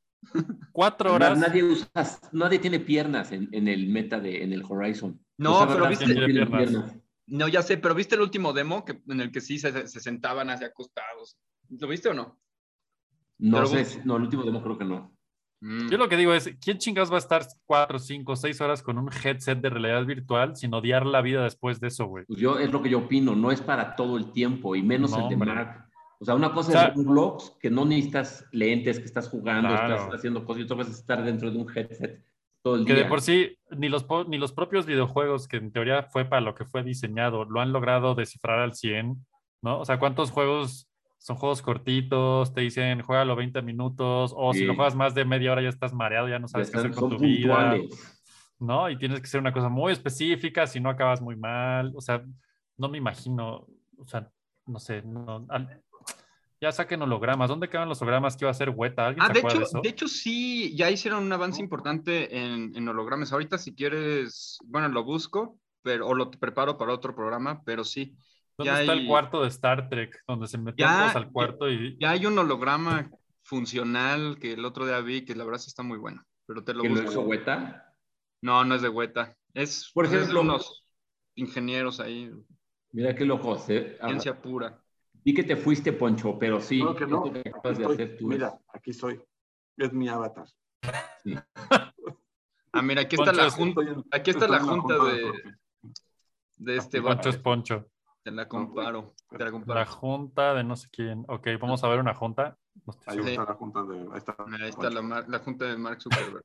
cuatro horas. Nadie usa, nadie tiene piernas en, en el meta de, en el Horizon. No, pero viste-. No, ya sé, pero ¿viste el último demo que, en el que sí se, se sentaban hacia acostados? ¿Lo viste o no? No Pero sé, vos- no, el último demo creo que no. Mm. Yo lo que digo es, ¿quién chingados va a estar cuatro, cinco, seis horas con un headset de realidad virtual sin odiar la vida después de eso, güey? Pues yo, es lo que yo opino, no es para todo el tiempo, y menos No, el de. Mark. O sea, una cosa O sea- es Roblox, que no necesitas lentes, que estás jugando, Claro. estás haciendo cosas, y otra cosa es estar dentro de un headset todo el Que día. de por sí, ni los, ni los propios videojuegos, que en teoría fue para lo que fue diseñado, lo han logrado descifrar al 100, ¿no? O sea, ¿cuántos juegos son juegos cortitos? Te dicen, juégalo 20 minutos, o si Sí. lo juegas más de media hora ya estás mareado, ya no Ya sabes qué hacer están- con tu vida, puntuales. ¿no? Y tienes que ser una cosa muy específica, si no acabas muy mal, o sea, no me imagino, o sea, no sé, no, al- ya saquen hologramas, ¿dónde quedan los hologramas que iba a ser Weta? ¿Alguien Ah, se de hecho, de eso? de hecho sí, ya hicieron un avance importante en, en hologramas. Ahorita si quieres, bueno, lo busco, pero, o lo preparo para otro programa, pero sí. ¿Dónde ya está hay- el cuarto de Star Trek? Donde se metían Ya- todos al cuarto y... Ya hay un holograma funcional que el otro día vi, que la verdad sí está muy bueno, pero te lo ¿Que lo busco. hizo Weta? No, no es de Weta. Es, Por es de ejemplo- unos ingenieros ahí, Mira qué loco. se- ah, ciencia pura. Vi que te fuiste, Poncho, pero sí, No, que no. que Aquí acabas de estoy. hacer tú Mira, es- aquí soy. Es mi avatar. Ah, mira, aquí está Poncho la es- junta, aquí está la junta junta de, de este Poncho es Poncho. Te la comparo. Te la junta de no sé quién. Ok, vamos a ver una junta. No Ahí está la junta de. Ahí está. Ahí está la, la junta de Mark Zuckerberg.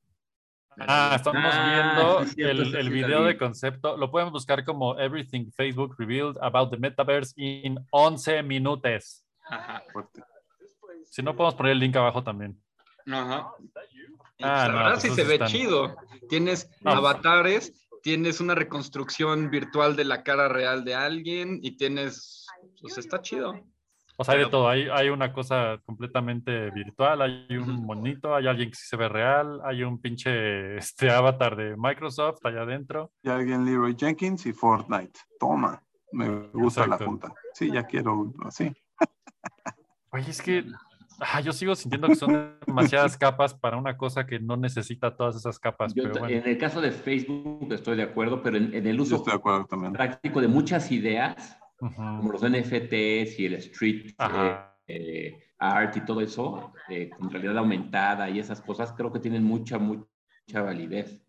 Ah, estamos Ah, viendo cierto, el, el video de concepto. Lo pueden buscar como Everything Facebook Revealed About the Metaverse in 11 minutos. Ajá. Si no, podemos poner el link abajo también. Ajá. Ah, la no, verdad pues sí se ve están- chido. Tienes No. avatares, tienes una reconstrucción virtual de la cara real de alguien y tienes. Pues está chido. O sea, hay de todo. Hay, hay una cosa completamente virtual, hay un monito, hay alguien que sí se ve real, hay un pinche este, avatar de Microsoft allá adentro. Y alguien Leroy Jenkins y Fortnite. Toma. Me gusta la junta. Sí, ya quiero así. Oye, es que ah, yo sigo sintiendo que son <laughs> demasiadas capas para una cosa que no necesita todas esas capas. Yo pero ta- bueno. En el caso de Facebook estoy de acuerdo, pero en, en el uso estoy de acuerdo también. práctico de muchas ideas, como los NFTs y el street eh, eh, art y todo eso, eh, con realidad aumentada y esas cosas, creo que tienen mucha, mucha validez.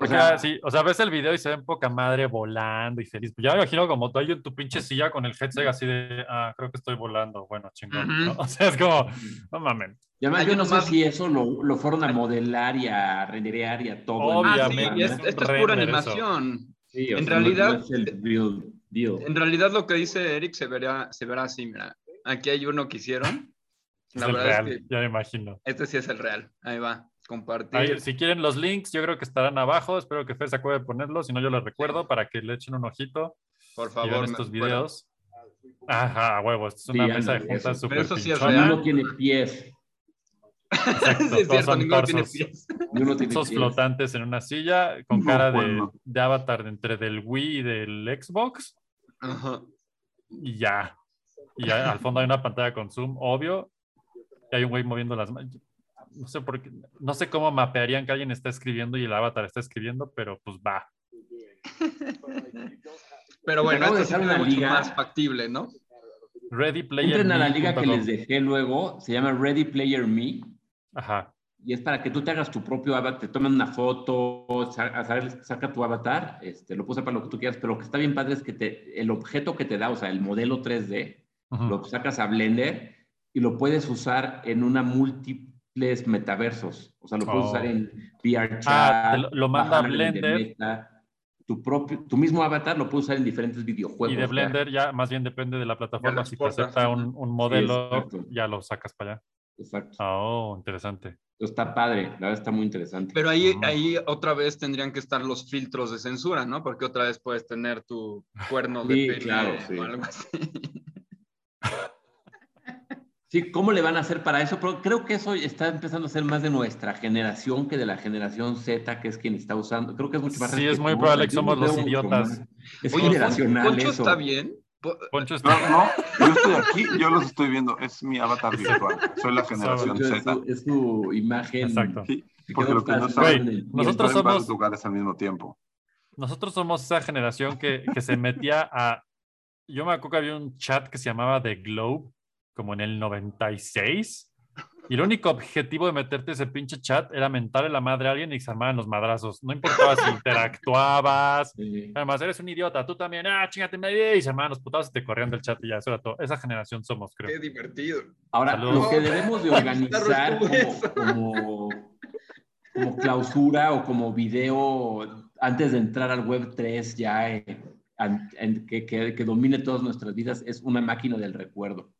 O sea, sí, o sea, ves el video y se ven poca madre volando y feliz. Ya me imagino como tú ahí en tu pinche silla con el headset así de, ah, creo que estoy volando. Bueno, chingón. ¿no? Ujú. <laughs> O sea, es como, no Hay yo no sé más- si eso lo, lo fueron a modelar y a renderear y a todo. en Ah, sí, Obviamente, es es- esto es pura animación. Sí, o en sea, no- realidad- no es el real deal. En realidad lo que dice Eric se verá, se verá así, mira. Aquí hay uno que hicieron. <laughs> Es La el verdad real, es que ya me imagino. este sí es el real. Ahí va. Compartir. Ahí, si quieren los links, yo creo que estarán abajo. Espero que Fer se acuerde de ponerlos. Si no, yo les recuerdo para que le echen un ojito Por y favor. vean me- estos bueno, videos. Ajá, huevos. Es una Sí, mesa de juntas eso. súper Pero eso sí es real. Tiene pies. Exacto, <laughs> sí, es todos cierto, son ninguno tiene torsos. pies. Esos flotantes en una silla con No, cara de, bueno. de avatar de entre del Wii y del Xbox Ajá. y ya. Y ya al fondo hay una pantalla con zoom, obvio. Y hay un güey moviendo las manos. No sé por qué, no sé cómo mapearían que alguien está escribiendo y el avatar está escribiendo, pero pues va. <laughs> pero bueno, esto es una liga más factible, ¿no? Ready Player Entren a la liga que les dejé luego, se llama Ready Player Me. Ajá. Y es para que tú te hagas tu propio avatar, te tomen una foto, saca, tu avatar, este, lo puse para lo que tú quieras, pero lo que está bien padre es que te, el objeto que te da, o sea, el modelo 3D, lo sacas a Blender y lo puedes usar en una múltiples metaversos. O sea, lo puedes usar oh. en VR ah, lo, manda a Blender tu propio, tu mismo avatar lo puedes usar en diferentes videojuegos. Y de Blender ya más bien depende de la plataforma. Si te acepta un, un modelo, ya lo sacas para allá. Exacto. Oh, interesante. Está padre, la verdad está muy interesante. Pero ahí, ahí otra vez tendrían que estar los filtros de censura, ¿no? Porque otra vez puedes tener tu cuerno de sí, claro, sí. o algo así. <laughs> Sí, ¿cómo le van a hacer para eso? Pero creo que eso está empezando a ser más de nuestra generación que de la generación Z, que es quien está usando. Creo que es mucho más. Sí, es muy probable que somos los idiotas. Es generacional. ¿Poncho está bien? Poncho está... No, no, yo estoy aquí, yo los estoy viendo. Es mi avatar virtual. Soy la generación Z. Es su, imagen. Exacto. porque lo que no saben, nosotros somos varios lugares al mismo tiempo. Nosotros somos esa generación que, que se metía a. Yo me acuerdo que había un chat que se llamaba The Globe como en el 96. Y el único objetivo de meterte ese pinche chat era mentarle la madre a alguien y se armaban los madrazos. No importaba si <laughs> interactuabas. Además, eres un idiota. Tú también, ah, chingate, y se armaban los putados y te corrían del chat y ya, eso era todo. Esa generación somos, creo. Qué divertido. Ahora, lo que debemos de <laughs> organizar como, como, clausura o como video antes de entrar al web 3 ya eh, que, que, que domine todas nuestras vidas es una máquina del recuerdo.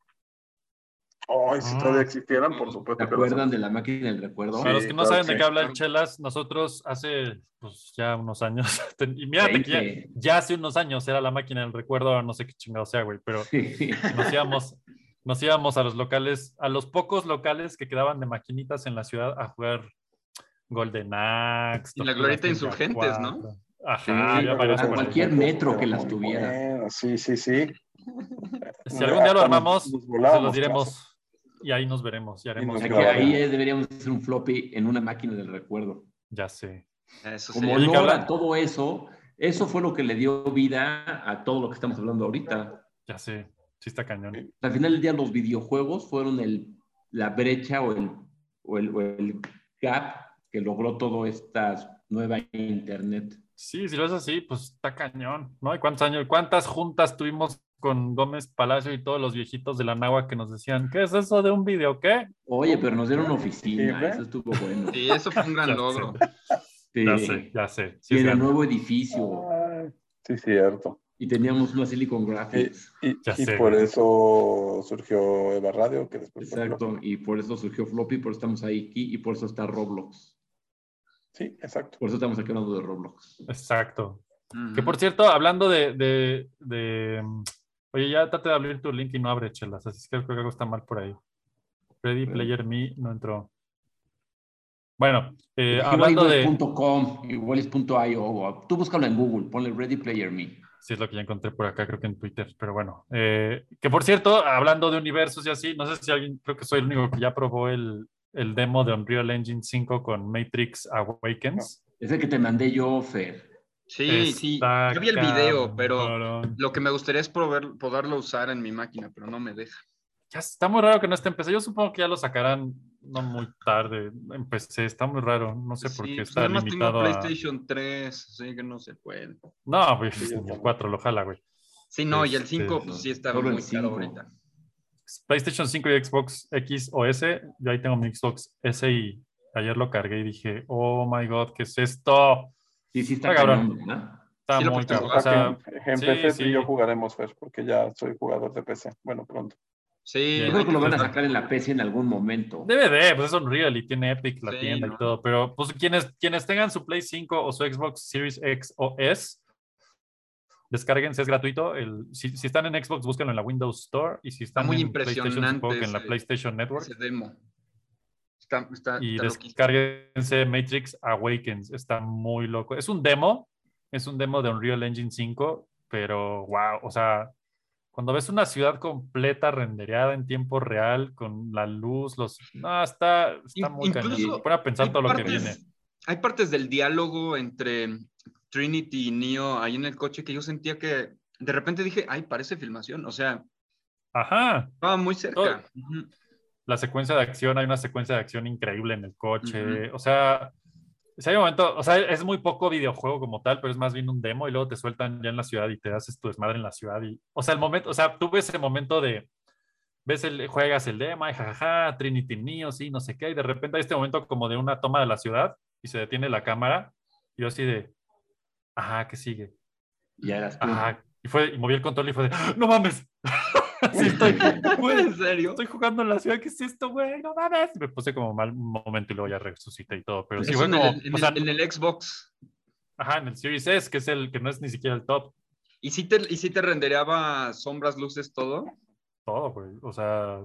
Ay, si todavía ah. existieran, por supuesto. ¿Te acuerdan de la máquina del recuerdo? Para los que no saben de qué hablan Chelas, nosotros hace pues, ya unos años, <laughs> y mira que ya, hace unos años era la máquina del recuerdo, no sé qué chingado sea, güey, pero nos, íbamos, nos íbamos a los locales, a los pocos locales que quedaban de maquinitas en la ciudad a jugar Golden Axe. Y la glorieta Insurgentes, ¿no? Ajá, a cualquier metro que las tuviera. sí, sí, sí. Si algún día lo armamos, se los diremos y ahí nos veremos. Y haremos ahí deberíamos hacer un floppy en una máquina del recuerdo. Ya sé. Eso Como todo eso, eso fue lo que le dio vida a todo lo que estamos hablando ahorita. Ya sé, sí está cañón. Al final del día los videojuegos fueron el, la brecha o el, o el, o el gap que logró toda esta nueva internet. Sí, si lo es así, pues está cañón, ¿no? ¿Y cuántos años, cuántas juntas tuvimos con Gómez Palacio y todos los viejitos de la Nagua que nos decían, ¿qué es eso de un video? ¿Qué? Oye, pero nos dieron oficina, eso estuvo bueno. Sí, eso fue un gran logro. Ya sé, ya sé. y el nuevo edificio. Sí, cierto. Y teníamos una Silicon Graphics. Y, por eso surgió Eva Radio, que después Exacto, y por eso surgió Floppy, por eso estamos ahí aquí, y por eso está Roblox. Sí, exacto. Por eso estamos aquí hablando de Roblox. Exacto. Que por cierto, hablando de, de, de Oye, ya trate de abrir tu link y no abre chelas, así es que creo que algo está mal por ahí. Ready Player Me no entró. Bueno, eh, hablando de. .com, igual es .io. Tú búscalo en Google, ponle Ready Player Me. Sí, es lo que ya encontré por acá, creo que en Twitter, pero bueno. Eh, que por cierto, hablando de universos y así, no sé si alguien, creo que soy el único que ya probó el, el demo de Unreal Engine 5 con Matrix Awakens. Es el que te mandé yo, Fer. Sí, sí, yo vi el video, pero lo que me gustaría es poderlo usar en mi máquina, pero no me deja. Ya está muy raro que no esté en PC. Yo supongo que ya lo sacarán no muy tarde en PC. Está muy raro. No sé por qué pues está limitado tengo PlayStation 3, así que no se puede. No, pues <laughs> el 4 lo jala, güey. Sí, no, y el 5 este, pues sí está muy caro ahorita. PlayStation 5 y Xbox X o S. Yo ahí tengo mi Xbox S y ayer lo cargué y dije, oh my god, ¿qué es esto? Sí, sí está, cabrón. Está muy cabrón. O sea, en PC sí, y yo jugaremos, pues, porque ya soy jugador de PC. Bueno, pronto. Sí, yo creo que lo van a sacar en la PC en algún momento. Debe de, pues es Unreal y tiene Epic la tienda y todo, pero pues quienes, quienes tengan su Play 5 o su Xbox Series X o S, descárguense, es gratuito. El, si, si, están en Xbox, búsquenlo en la Windows Store y si están muy en PlayStation, en la PlayStation Network. Ese demo y descárguense Matrix Awakens, está muy loco. Es un demo, es un demo de Unreal Engine 5, pero wow, o sea, cuando ves una ciudad completa rendereada en tiempo real, con la luz, los... No, está, está muy Incluso Para pensar todo lo que viene. Hay partes del diálogo entre Trinity y Neo ahí en el coche que yo sentía que de repente dije, ay, parece filmación. O sea, Ajá. Estaba muy cerca. La secuencia de acción, hay una secuencia de acción increíble en el coche. O sea, si hay un momento, o sea, es muy poco videojuego como tal, pero es más bien un demo y luego te sueltan ya en la ciudad y te haces tu desmadre en la ciudad. Y, o sea, el momento, o sea, tú ves ese momento de, ves el, juegas el demo y jajaja, Trinity Neo, sí, no sé qué, y de repente hay este momento como de una toma de la ciudad y se detiene la cámara y yo así de, ajá, ¿qué sigue? Y eras Ajá, y fue, y moví el control y fue de, no mames. <laughs> sí, estoy, ¿En serio? Estoy jugando en la ciudad, ¿qué es esto, güey? No mames. Me puse como mal un momento y luego ya resucité y todo. Pero sí, fue como. En, o sea, en, el Xbox. Ajá, en el Series S, que es el que no es ni siquiera el top. ¿Y si te, y si te rendereaba sombras, luces, todo? Todo, güey. O sea,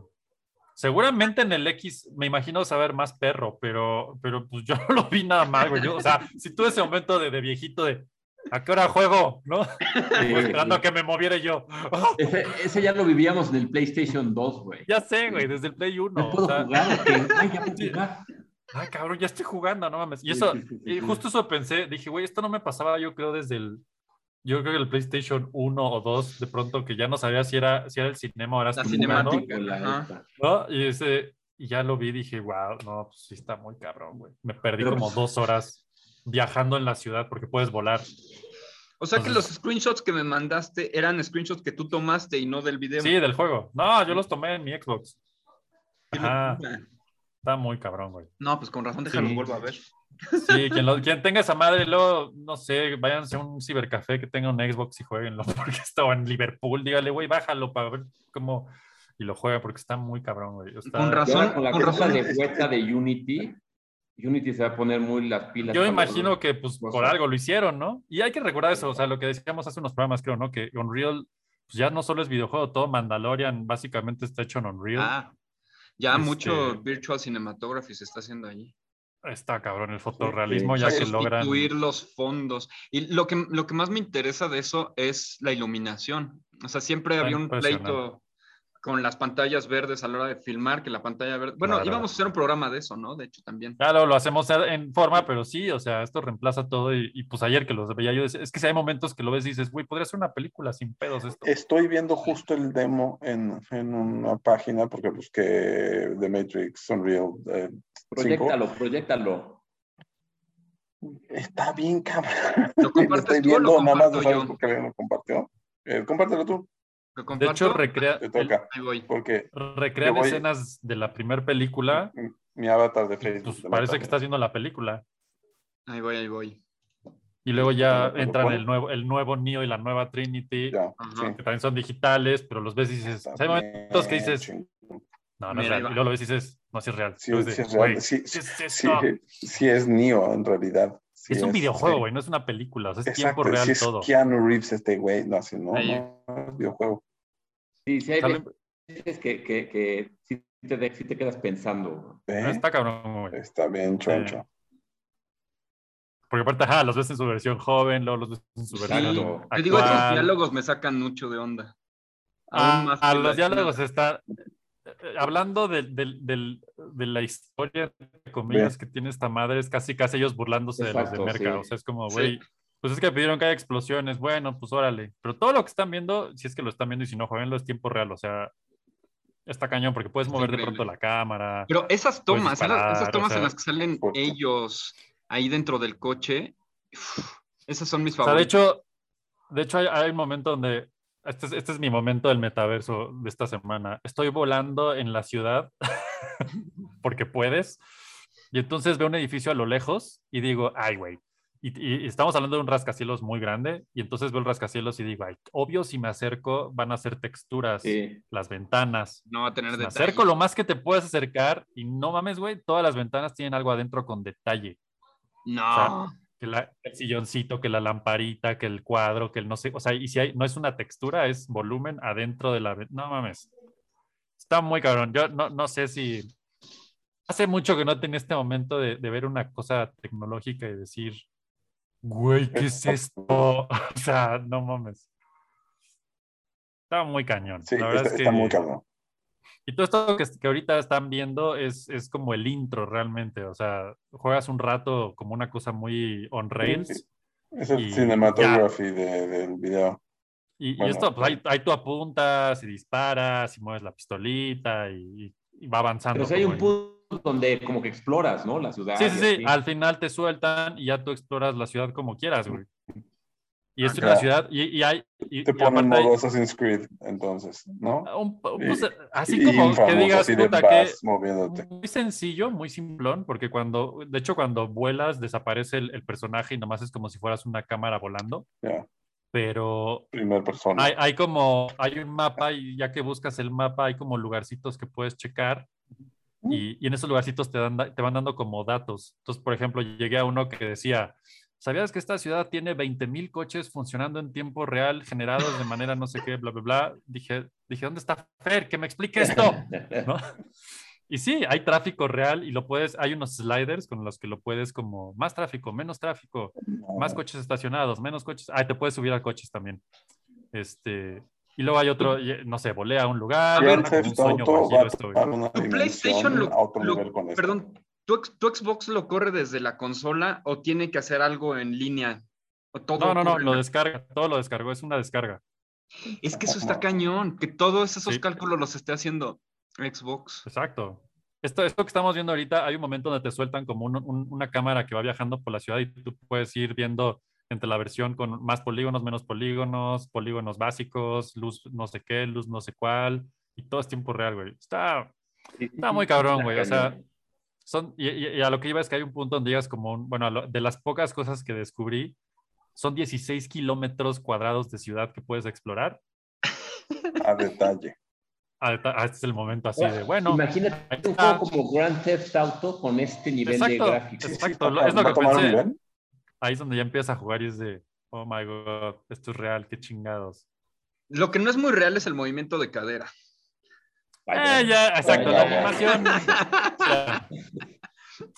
seguramente en el X me imagino saber más perro, pero, pero pues <laughs> yo no lo vi nada mal, güey. Yo, o sea, si tuve ese momento de, de viejito de, ¿A qué hora juego? ¿No? <laughs> esperando a que me moviera yo. Ese, ya lo vivíamos en el PlayStation 2, güey. Ya sé, güey, desde el Play 1. No puedo jugar. Ay, ya <laughs> puedo jugar. Ay, cabrón, ya estoy jugando, no mames. Y eso, y justo eso pensé, dije, güey, esto no me pasaba, yo creo, desde el, yo creo que el PlayStation 1 o 2, de pronto que ya no sabía si era, si era el cinema o era la cinemática. La ¿no? Y ese, y ya lo vi, dije, wow, no, pues sí está muy cabrón, güey. Me perdí como pues dos horas viajando en la ciudad porque puedes volar. O sea que los screenshots que me mandaste eran screenshots que tú tomaste y no del video. Sí, del juego. No, yo los tomé en mi Xbox. Está muy cabrón, güey. No, pues con razón déjalo, vuelvo a ver. Sí, quien, tenga esa madre, luego, no sé, váyanse a un cibercafé que tenga un Xbox y jueguenlo, <laughs> porque estaba en Liverpool, dígale, güey, bájalo para ver cómo... Y lo juega porque está muy cabrón, güey. Con razón, con la con razón. de de Unity, Unity se va a poner muy las pilas. Yo imagino que pues por algo lo hicieron, ¿no? Y hay que recordar eso, o sea, lo que decíamos hace unos programas, creo, ¿no? Que Unreal pues, ya no solo es videojuego, todo Mandalorian básicamente está hecho en Unreal. Ah, ya este mucho virtual cinematography se está haciendo allí. Está cabrón el fotorrealismo, ya que logran. Los fondos. Y lo que, lo que más me interesa de eso es la iluminación. O sea, siempre había un pleito con las pantallas verdes a la hora de filmar, que la pantalla verde. Bueno, íbamos a hacer un programa de eso, ¿no? De hecho, también. Claro, lo hacemos en forma, pero sí, o sea, esto reemplaza todo. Y, pues ayer que los veía yo, es que si hay momentos que lo ves y dices, güey, podría ser una película sin pedos esto. Estoy viendo justo el demo en, en una página porque busqué The Matrix Unreal. Eh, proyectalo, proyectalo. Está bien, cabrón. ¿Lo <laughs> compartes tú o lo nada más no porque lo compartió. Eh, compártelo tú. De hecho, recrea, porque recrean escenas de la primera película. Mi avatar de Facebook. Pues parece que está haciendo la película. Ahí voy, ahí voy. Y luego ya entran el nuevo, el nuevo Neo y la nueva Trinity, que también son digitales, pero los ves y dices, hay momentos que dices, no, no es real. Y luego lo ves y dices, no, sí es real. Sí, sí es real. Sí, sí, es Neo en realidad es, un videojuego, güey, no es una película, o sea, es tiempo real si es todo. Keanu Reeves este güey, no, así no, no, es videojuego. Sí, sí hay veces que, que, que sí, te, sí te quedas pensando. ¿Eh? Está cabrón, güey. Está bien choncho. Porque aparte, ajá, los ves en su versión joven, luego los ves en su versión Te digo, esos diálogos me sacan mucho de onda. Aún más a los diálogos están eh, hablando de, de, la historia, de comillas, que tiene esta madre, es casi casi ellos burlándose de los de Merca. O sea, es como, güey, pues es que pidieron que haya explosiones, bueno, pues órale. Pero todo lo que están viendo, si es que lo están viendo y si no, jueguenlo, es tiempo real. O sea, está cañón porque puedes mover de pronto la cámara. Pero esas tomas, esas, tomas en las que salen ellos ahí dentro del coche, esas son mis favoritas. O sea, de hecho, de hecho hay, hay un momento donde este, este es, mi momento del metaverso de esta semana. Estoy volando en la ciudad <laughs> porque puedes. Y entonces veo un edificio a lo lejos y digo, ay, güey. Y, estamos hablando de un rascacielos muy grande. Y entonces veo el rascacielos y digo, ay, obvio, si me acerco, van a ser texturas, las ventanas. No va a tener Me acerco lo más que te puedes acercar y no mames, güey, todas las ventanas tienen algo adentro con detalle. No que el silloncito, que la lamparita, que el cuadro, que el no sé, o sea, y si hay, no es una textura, es volumen adentro de la... No mames. Está muy cabrón. Yo no, no sé si... Hace mucho que no tenía este momento de, de ver una cosa tecnológica y decir, güey, ¿qué es esto? <laughs> o sea, no mames. Está muy cañón. Sí, está, muy cañón. Y todo esto que, que ahorita están viendo es, es, como el intro realmente. O sea, juegas un rato como una cosa muy on rails. Es el cinematography del video. Y, esto, pues ahí, tú apuntas y disparas y mueves la pistolita y, va avanzando. Pero si hay un punto donde como que exploras, ¿no? La ciudad. Sí, sí, sí. Al final te sueltan y ya tú exploras la ciudad como quieras, güey. Y es una ciudad, y, hay... Y, Te ponen modo Assassin's Creed, entonces, ¿no? Pues, así como que digas, puta, que muy sencillo, muy simplón, porque cuando, de hecho, cuando vuelas, desaparece el, personaje y nomás es como si fueras una cámara volando. Pero... Primer persona. Hay, hay, como, hay un mapa y ya que buscas el mapa, hay como lugarcitos que puedes checar. Y, y en esos lugarcitos te, dan, te van dando como datos. Entonces, por ejemplo, llegué a uno que decía, ¿Sabías que esta ciudad tiene 20.000 coches funcionando en tiempo real, generados de manera no sé qué, bla, bla, bla? Dije, dije ¿dónde está Fer? Que me explique esto. <laughs> Y sí, hay tráfico real y lo puedes, hay unos sliders con los que lo puedes como más tráfico, menos tráfico, más coches estacionados, menos coches. Ah, te puedes subir a coches también. Este, y luego hay otro, no sé, volea a un lugar. un sueño Tu PlayStation lo, perdón, ¿Tu, Xbox lo corre desde la consola o tiene que hacer algo en línea? no, no, no, lo descarga, todo lo descargó, es una descarga. Es que eso está cañón, que todos esos cálculos los esté haciendo Xbox. Exacto. Esto, esto que estamos viendo ahorita, hay un momento donde te sueltan como una cámara que va viajando por la ciudad y tú puedes ir viendo entre la versión con más polígonos, menos polígonos, polígonos básicos, luz no sé qué, luz no sé cuál, y todo es tiempo real, güey. Está, está muy cabrón, güey. O sea, son, y, a lo que iba es que hay un punto donde digas como, bueno, de las pocas cosas que descubrí, son 16 kilómetros cuadrados de ciudad que puedes explorar. <laughs> A detalle. A este es el momento así de, bueno. Imagínate un juego como Grand Theft Auto con este nivel de gráficos. Exacto, es lo que pensé. Ahí es donde ya empiezas a jugar y es de, oh my god, esto es real, qué chingados. Lo que no es muy real es el movimiento de cadera. Eh, ya, exacto, la animación. <laughs>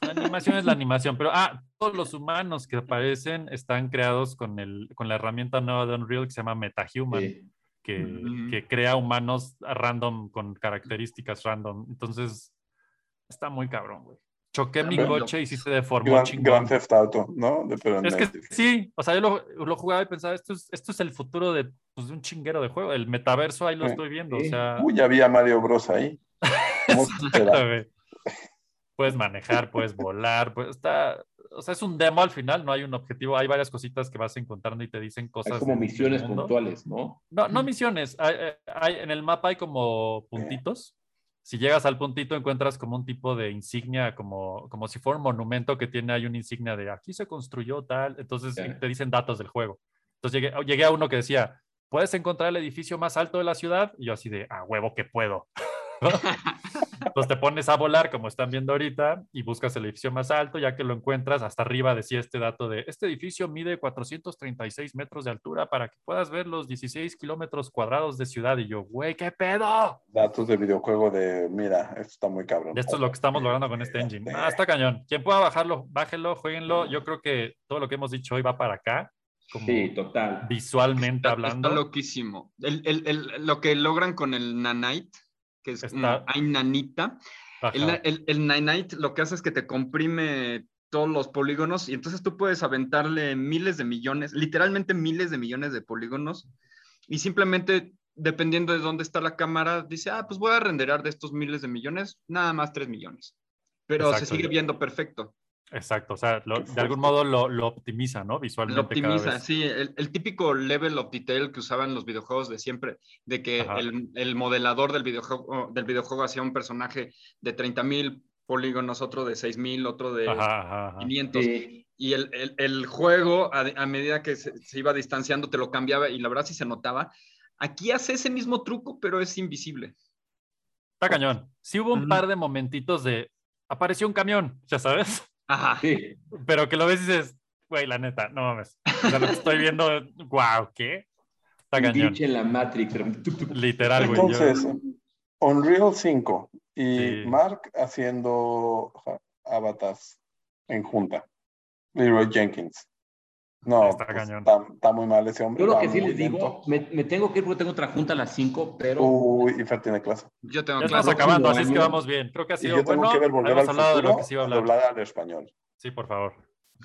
La animación es la animación, pero ah, todos los humanos que aparecen están creados con, el, con la herramienta nueva de Unreal que se llama MetaHuman, que, que, crea humanos random con características random. Entonces, está muy cabrón, güey. Choqué mi coche y sí se deformó Gran, chingón. Grand Theft Auto, ¿no? es que sí, o sea, yo lo, lo, jugaba y pensaba, esto es, esto es el futuro de, pues, de un chinguero de juego. El metaverso ahí lo estoy viendo, o sea... Uy, ya había Mario Bros ahí. <laughs> puedes manejar, puedes volar, pues está, o sea, es un demo al final, no hay un objetivo, hay varias cositas que vas encontrando y te dicen cosas. como misiones puntuales, ¿no? No, no misiones, hay, en el mapa hay como puntitos. Si llegas al puntito encuentras como un tipo de insignia, como, como si fuera un monumento que tiene ahí una insignia de aquí se construyó tal, entonces te dicen datos del juego. Entonces llegué, llegué a uno que decía, ¿puedes encontrar el edificio más alto de la ciudad? Y yo así de, a huevo que puedo. <laughs> <laughs> Entonces te pones a volar, como están viendo ahorita, y buscas el edificio más alto, ya que lo encuentras, hasta arriba decía este dato de, este edificio mide 436 metros de altura para que puedas ver los 16 kilómetros cuadrados de ciudad. Y yo, güey, ¿qué pedo? Datos de videojuego de, mira, esto está muy cabrón. Esto es lo que estamos logrando con este engine. Ah, está cañón. Quien pueda bajarlo, bájenlo, jueguenlo. Yo creo que todo lo que hemos dicho hoy va para acá. sí, total. Visualmente hablando. Está loquísimo. El, el, el, lo que logran con el Nanite que es Está... nanita. El, el, Nanite lo que hace es que te comprime todos los polígonos y entonces tú puedes aventarle miles de millones, literalmente miles de millones de polígonos y simplemente dependiendo de dónde está la cámara, dice, ah, pues voy a renderar de estos miles de millones, nada más tres millones. Pero se sigue viendo perfecto. Exacto, o sea, de algún modo lo, lo, optimiza, ¿no? Visualmente. Lo optimiza, sí, el, el, típico level of detail que usaban los videojuegos de siempre, de que el, el, modelador del videojuego, del videojuego hacía un personaje de 30 mil polígonos, otro de 6 mil, otro de 500. Y el, el, juego, a, a, medida que se, se, iba distanciando, te lo cambiaba y la verdad sí se notaba. Aquí hace ese mismo truco, pero es invisible. Está cañón. Sí hubo un par de momentitos de, apareció un camión, ya sabes. Ajá. Sí. Pero que lo ves y dices, güey, la neta, no mames. O sea, lo que estoy viendo, wow, ¿qué? Está cañón. en la Matrix. Literal, güey. Entonces, Unreal 5 y Mark haciendo avatars en junta. Leroy Jenkins. No, está, pues, está, muy mal ese hombre. Yo lo que sí les digo, me, tengo que ir porque tengo otra junta a las 5, pero. Uy, y Fer tiene clase. Yo tengo ya clase. Estamos acabando, así es que vamos bien. Creo que ha sido y yo tengo que ver volver al futuro, de lo que se iba a hablar. al español. Sí, por favor.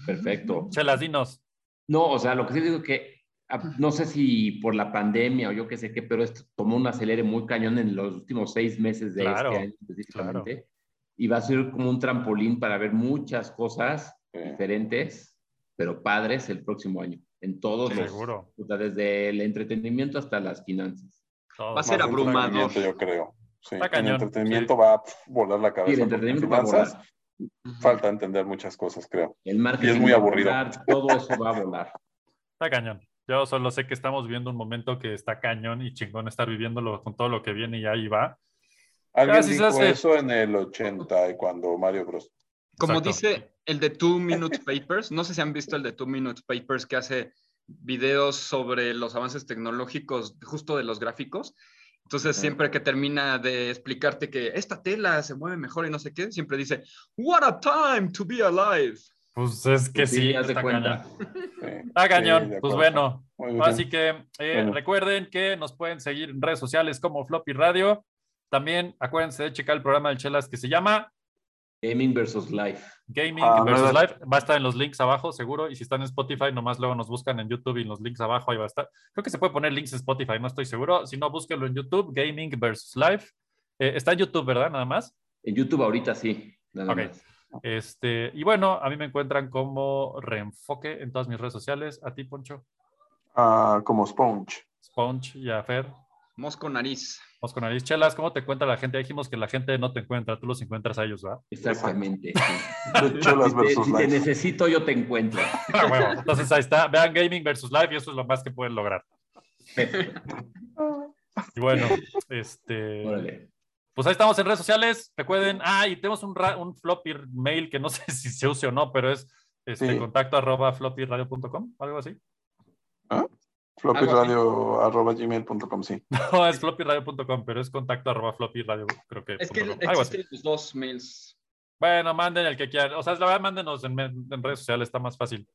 Perfecto. Chelas, dinos. No, o sea, lo que sí digo es que ah, no sé si por la pandemia o yo qué sé qué, pero esto tomó un acelere muy cañón en los últimos seis meses de este año específicamente. Y va a ser como un trampolín para ver muchas cosas diferentes, pero padres el próximo año. En todos los. Seguro. desde el entretenimiento hasta las finanzas. Va a ser abrumador. Yo creo. Sí. El entretenimiento va a volar la cabeza. Sí, el entretenimiento va a volar falta entender muchas cosas, creo. El marketing y es muy aburrido. todo eso va a volar. Está cañón. Yo solo sé que estamos viviendo un momento que está cañón y chingón estar viviéndolo con todo lo que viene y ahí va. Alguien dijo eso en el 80 cuando Mario Bros. Como dice el de Two Minute Papers, no sé si han visto el de Two Minute Papers que hace videos sobre los avances tecnológicos justo de los gráficos entonces, siempre que termina de explicarte que esta tela se mueve mejor y no sé qué, siempre dice, What a time to be alive. Pues es que sí, está cañón. Está cañón. pues bueno, así que eh, recuerden que nos pueden seguir en redes sociales como Floppy Radio. También acuérdense de checar el programa del Chelas que se llama Gaming versus Life. Gaming ah, versus Life. Va a estar en los links abajo, seguro. Y si están en Spotify, nomás luego nos buscan en YouTube y en los links abajo, ahí va a estar. Creo que se puede poner links en Spotify, no estoy seguro. Si no, búsquenlo en YouTube, Gaming versus Life. Eh, está en YouTube, ¿verdad? Nada más. En YouTube ahorita sí. Este, y bueno, a mí me encuentran como Reenfoque en todas mis redes sociales. ¿A ti, Poncho? Ah, como Sponge. Sponge y a Fer. Mosco Nariz. Mosco Nariz. Chelas, ¿cómo te encuentra la gente? Dijimos que la gente no te encuentra, tú los encuentras a ellos, ¿verdad? Exactamente. Chelas versus si, te, si te necesito, yo te encuentro. Ah, bueno, entonces ahí está. Vean Gaming versus Live y eso es lo más que pueden lograr. y bueno, este. Pues ahí estamos en redes sociales. Recuerden, ah, y tenemos un, un floppy mail que no <laughs> sé si se use o no, pero es este, contacto arroba floppyradio.com, algo así. ¿Ah? floppyradio.gmail.com, sí. <laughs> No, es floppyradio.com, pero es contacto arroba floppyradio, creo que. Es que existen los dos mails. Bueno, manden el que quieran. O sea, la verdad, mándenos en, redes sociales, está más fácil.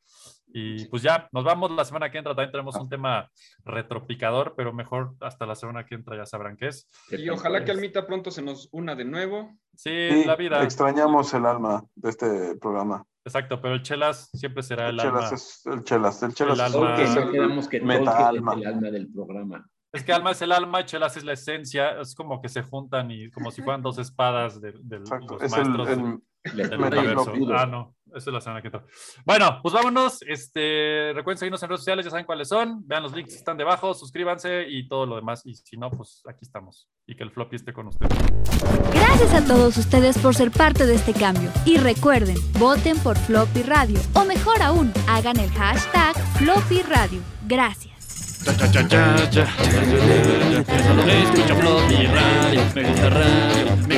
Y pues ya, nos vamos la semana que entra. También tenemos un tema retropicador, pero mejor hasta la semana que entra ya sabrán qué es. Y ojalá que Almita pronto se nos una de nuevo. Sí, la vida. Extrañamos el alma de este programa. Exacto, pero el Chelas siempre será el, el alma. Es el Chelas, el Chelas el alma. es el, quedamos que meta alma. el alma del programa. Es que alma es el alma Chelas es la esencia, es como que se juntan y como si fueran dos espadas de, de los es maestros el, universo. Ah, no, eso es la semana que entra. Bueno, pues vámonos. Este, recuerden seguirnos en redes sociales, ya saben cuáles son. Vean los links, están debajo, suscríbanse y todo lo demás. Y si no, pues aquí estamos. Y que el floppy esté con ustedes. Gracias a todos ustedes por ser parte de este cambio. Y recuerden, voten por Floppy Radio. O mejor aún, hagan el hashtag Floppy Radio. Gracias. Me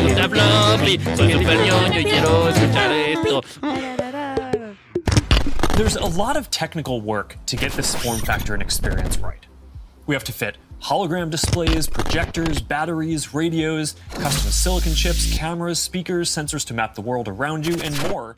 gusta soy super ñoño y quiero escuchar esto. There's a lot of technical work to get this form factor and experience right. We have to fit hologram displays, projectors, batteries, radios, custom silicon chips, cameras, speakers, sensors to map the world around you, and more